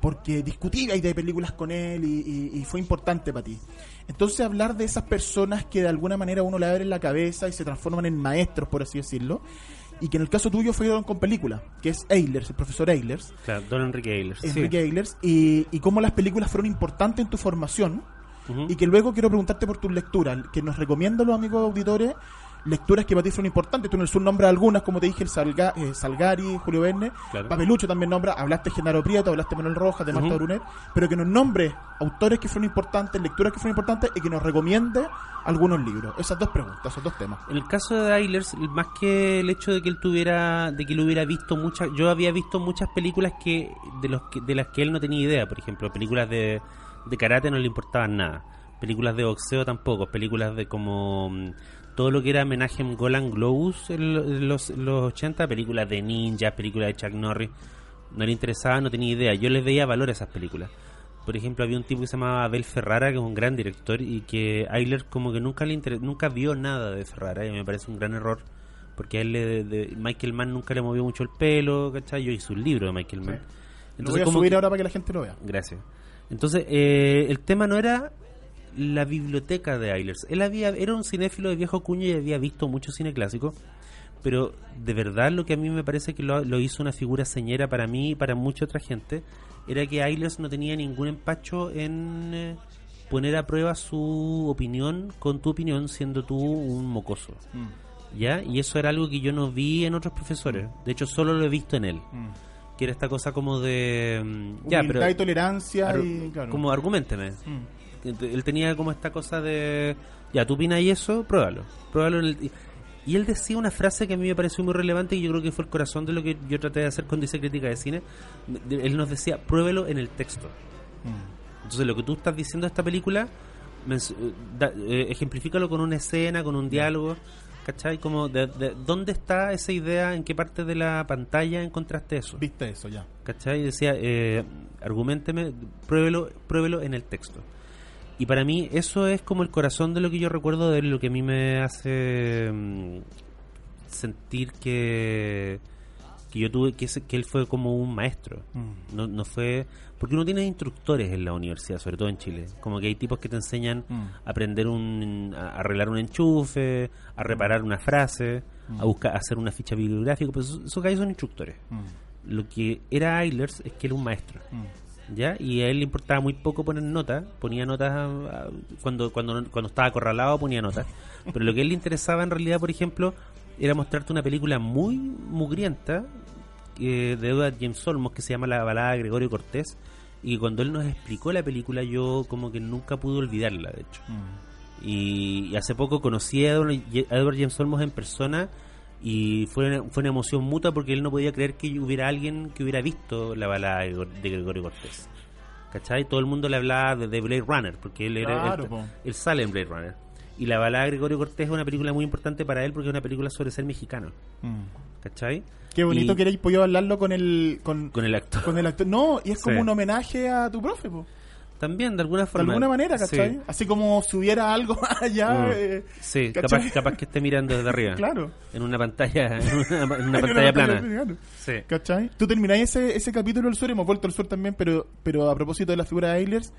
porque discutíais de películas con él y, y- y fue importante para ti. Entonces hablar de esas personas que de alguna manera uno le abre la cabeza y se transforman en maestros, por así decirlo, y que en el caso tuyo fueron con película, que es Eilers, el profesor Eilers, Claro, Don Enrique Ehlers. sí. Enrique Eilers, y, y cómo las películas fueron importantes en tu formación, y que luego quiero preguntarte por tus lecturas, que nos recomiendan los amigos auditores, lecturas que para ti fueron importantes. Tú en el sur nombras algunas, como te dije, el Salga- eh, Salgari, Julio Verne, Claro. Papelucho también nombra, hablaste de Genaro Prieto, hablaste de Manuel Rojas, de Marta. Brunet, pero que nos nombre autores que fueron importantes, lecturas que fueron importantes y que nos recomiende algunos libros. Esas dos preguntas, esos dos temas. En el caso de Eilers, más que el hecho de que él tuviera, de que él hubiera visto muchas, yo había visto muchas películas que de los que, de las que él no tenía idea, por ejemplo, películas de, de karate no le importaban nada, películas de boxeo tampoco, películas de como mm, todo lo que era Menachem Golan Globus en lo- en los, en los 80, películas de ninjas, películas de Chuck Norris, no le interesaba, no tenía idea, yo les veía valor a esas películas. Por ejemplo, había un tipo que se llamaba Abel Ferrara, que es un gran director, y que Ayler como que nunca le inter- nunca vio nada de Ferrara, y me parece un gran error, porque a él le, de- Michael Mann nunca le movió mucho el pelo, ¿cachai? Yo hice un libro de Michael Mann. Lo voy a subir que- ahora para que la gente lo vea. Gracias. Entonces, eh, el tema no era la biblioteca de Eilers. Él había, era un cinéfilo de viejo cuño y había visto mucho cine clásico, pero de verdad lo que a mí me parece que lo, lo hizo una figura señera para mí y para mucha otra gente, era que Eilers no tenía ningún empacho en eh, poner a prueba su opinión con tu opinión siendo tú un mocoso. ¿Ya? Y eso era algo que yo no vi en otros profesores. De hecho, solo lo he visto en él. Que era esta cosa como de... mm, Ya, pero... y tolerancia Ar- y claro. Como argumenteme. Mm. Él tenía como esta cosa de. Ya, tú opinas y eso, pruébalo. Pruébalo en el- y- él decía una frase que a mí me pareció muy relevante y yo creo que fue el corazón de lo que yo traté de hacer cuando hice crítica de cine. Él nos decía, pruébelo en el texto. Mm. Entonces, lo que tú estás diciendo de esta película, eh, da- eh, ejemplifícalo con una escena, con un diálogo. ¿Cachai? Como de, de- ¿Dónde está esa idea? ¿En qué parte de la pantalla encontraste eso? Viste eso ya. ¿Cachai? Decía, eh, argumenteme, pruébelo, pruébelo en el texto. Y para mí eso es como el corazón de lo que yo recuerdo de él, lo que a mí me hace mm, sentir que, que yo tuve, que, que él fue como un maestro. Mm. No, no fue... Porque uno tiene instructores en la universidad, sobre todo en Chile. Como que hay tipos que te enseñan Mm. a aprender un... a arreglar un enchufe, a reparar una frase, a buscar a hacer una ficha bibliográfica. Pues esos esos gallos son instructores lo que era Eilers es que era un maestro. ¿Ya? Y a él le importaba muy poco poner notas, ponía notas a- a- cuando, cuando, cuando estaba acorralado ponía notas. Pero lo que a él le interesaba en realidad, por ejemplo, era mostrarte una película muy mugrienta eh, de Edward James Olmos que se llama La balada de Gregorio Cortés y cuando él nos explicó la película yo como que nunca pude olvidarla, de hecho. Mm. Y, y hace poco conocí a Edward, a Edward James Olmos en persona y fue una, fue una emoción mutua porque él no podía creer que hubiera alguien que hubiera visto la balada de Gregor- de Gregorio Cortés. ¿Cachai? Todo el mundo le hablaba de, de Blade Runner porque él, era, Claro, él, sale en Blade Runner. Y la balada de Gregorio Cortés es una película muy importante para él porque es una película sobre ser mexicano. Mm. ¿Cachai? Qué bonito Y- que queréis podido hablarlo con el con, Con el actor. con el actor. No, y es como Sí. un homenaje a tu profe, po. También, de alguna de forma. alguna manera, ¿cachai? Sí. Así como si hubiera algo más allá. Mm. eh, Sí, capaz, capaz que esté mirando desde arriba. Claro. En una pantalla, en una, en una En una pantalla plana. Sí. ¿Cachai? Tú termináis ese, ese capítulo del sur, hemos vuelto al sur también, pero, pero a propósito de la figura de Eilers,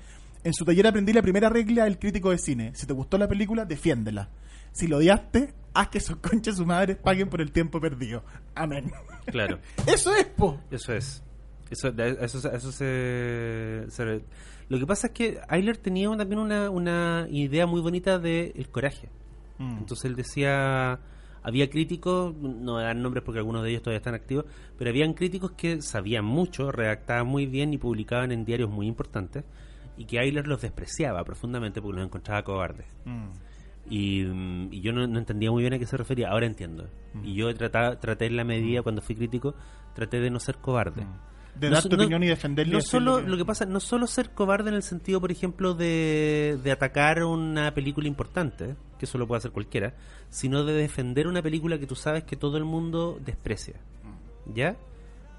en su taller aprendí la primera regla del crítico de cine. Si te gustó la película, defiéndela. Si lo odiaste, haz que sus conchas su madre paguen por el tiempo perdido. Amén. Claro. Eso es, po. Eso es. Eso, de- eso, eso se, se- Lo que pasa es que Ayler tenía también una, una idea muy bonita del el coraje. Mm. Entonces él decía... Había críticos, no voy a dar nombres porque algunos de ellos todavía están activos, pero habían críticos que sabían mucho, redactaban muy bien y publicaban en diarios muy importantes, y que Ayler los despreciaba profundamente porque los encontraba cobardes. Mm. Y, mm, y yo no, no entendía muy bien a qué se refería, ahora entiendo. Y yo trataba, traté en la medida, cuando fui crítico, traté de no ser cobarde. De No dar tu no- opinión y No decir solo, lo que pasa, no solo ser cobarde en el sentido, por ejemplo, de, de atacar una película importante, que eso lo puede hacer cualquiera, sino de defender una película que tú sabes que todo el mundo desprecia. ¿Ya?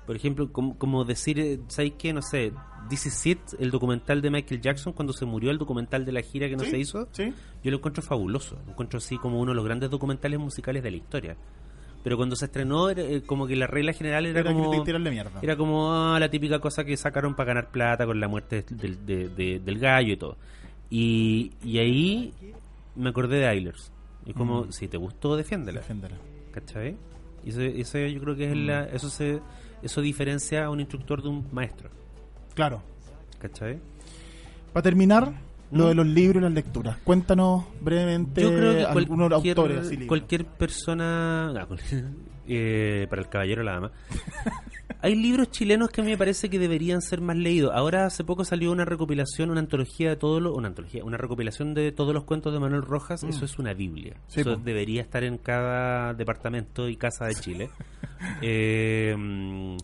Por ejemplo, como, como decir, eh, ¿sabes qué? No sé, This Is It, el documental de Michael Jackson, cuando se murió el documental de la gira que no ¿Sí? se hizo, ¿Sí? yo lo encuentro fabuloso. Lo encuentro así como uno de los grandes documentales musicales de la historia. Pero cuando se estrenó, era, eh, como que la regla general era, Era como. que tirarle mierda. Era como ah, la típica cosa que sacaron para ganar plata con la muerte del, de- de- del gallo y todo. Y, y ahí me acordé de Eilers. Y como, Mm. si te gustó, defiéndela. Defiéndela. ¿Cachai? Y eso, eso yo creo que es la, eso se eso diferencia a un instructor de un maestro. Claro. ¿Cachai? Para terminar, lo ¿Mm? de los libros y las lecturas. Cuéntanos brevemente Yo creo que algunos cualquier, autores. así, cualquier persona, ah, eh, para el caballero la dama, hay libros chilenos que a mí me parece que deberían ser más leídos. Ahora hace poco salió una recopilación, una antología de todos los, una antología, una recopilación de todos los cuentos de Manuel Rojas. Eso es una Biblia. Mm. Sí, Eso debería estar en cada departamento y casa de Chile. eh, mm,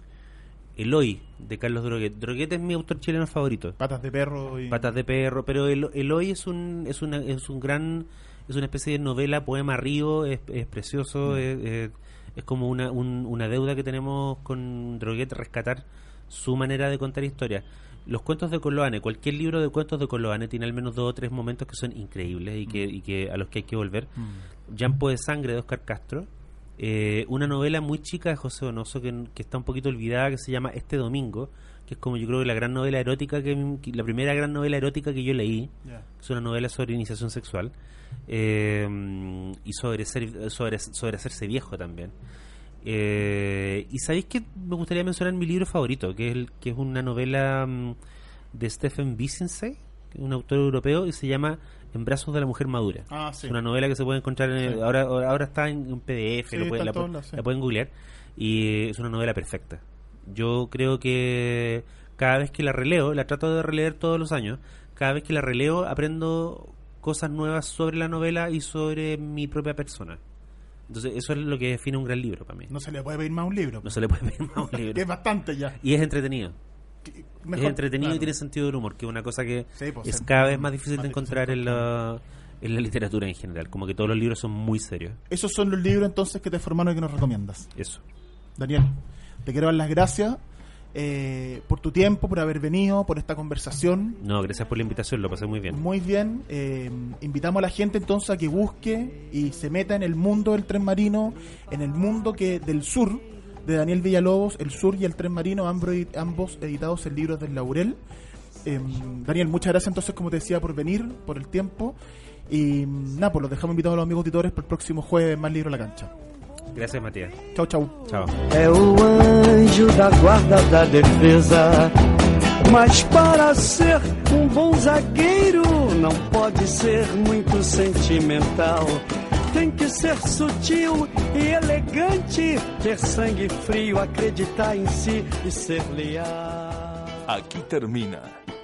Eloy de Carlos Droguet. Droguet es mi autor chileno favorito. Patas de perro y. Patas de perro, pero el, Eloy es un es una es un gran es una especie de novela poema río, es, es precioso, es, es- es como una, un- una deuda que tenemos con Droguet rescatar su manera de contar historias. Los cuentos de Coloane, cualquier libro de cuentos de Coloane tiene al menos dos o tres momentos que son increíbles y que, y que a los que hay que volver. Mm. Llampo de sangre de Oscar Castro, eh, una novela muy chica de José Donoso que, que está un poquito olvidada que se llama Este Domingo, que es como yo creo que la gran novela erótica que, que- la primera gran novela erótica que yo leí, es una novela sobre iniciación sexual eh, y sobre ser sobre, sobre hacerse viejo también. Eh, y sabéis que me gustaría mencionar mi libro favorito, que es el, que es una novela mm, de Stephen es un autor europeo y se llama En brazos de la mujer madura. Ah, sí. Es una novela que se puede encontrar en el- ahora ahora está en, en PDF, Sí, lo la, pueden googlear y es una novela perfecta. Yo creo que cada vez que la releo, la trato de releer todos los años, cada vez que la releo aprendo cosas nuevas sobre la novela y sobre mi propia persona. Entonces eso es lo que define un gran libro para mí. No se le puede pedir más un libro. No se le puede pedir más un Que es libro. bastante ya. Y es entretenido. Mejor, es entretenido claro. y tiene sentido del humor, que es una cosa que Sí, pues, es cada vez más difícil más de encontrar en la, en la literatura en general. Como que todos los libros son muy serios. Esos son los libros entonces que te formaron y que nos recomiendas. Eso. Daniel, te quiero dar las gracias eh, por tu tiempo, por haber venido, por esta conversación. No, gracias por la invitación, lo pasé muy bien. Muy bien. eh, invitamos a la gente entonces a que busque y se meta en el mundo del tren marino, en el mundo que del sur, de Daniel Villalobos, El Sur y el Tren Marino, ambos, editados en libros del Laurel. Eh, Daniel, muchas gracias entonces, como te decía, por venir, por el tiempo. Y mm, nada, pues los dejamos invitados a los amigos auditores para el próximo jueves, más libro a la cancha. Gracias, Matías. Chau, chau. Chao. É o anjo da guarda da defesa. Mas para ser um bom zagueiro, não pode ser muito sentimental. Tem que ser sutil e elegante, ter sangue frio, acreditar em si e ser leal. Aquí termina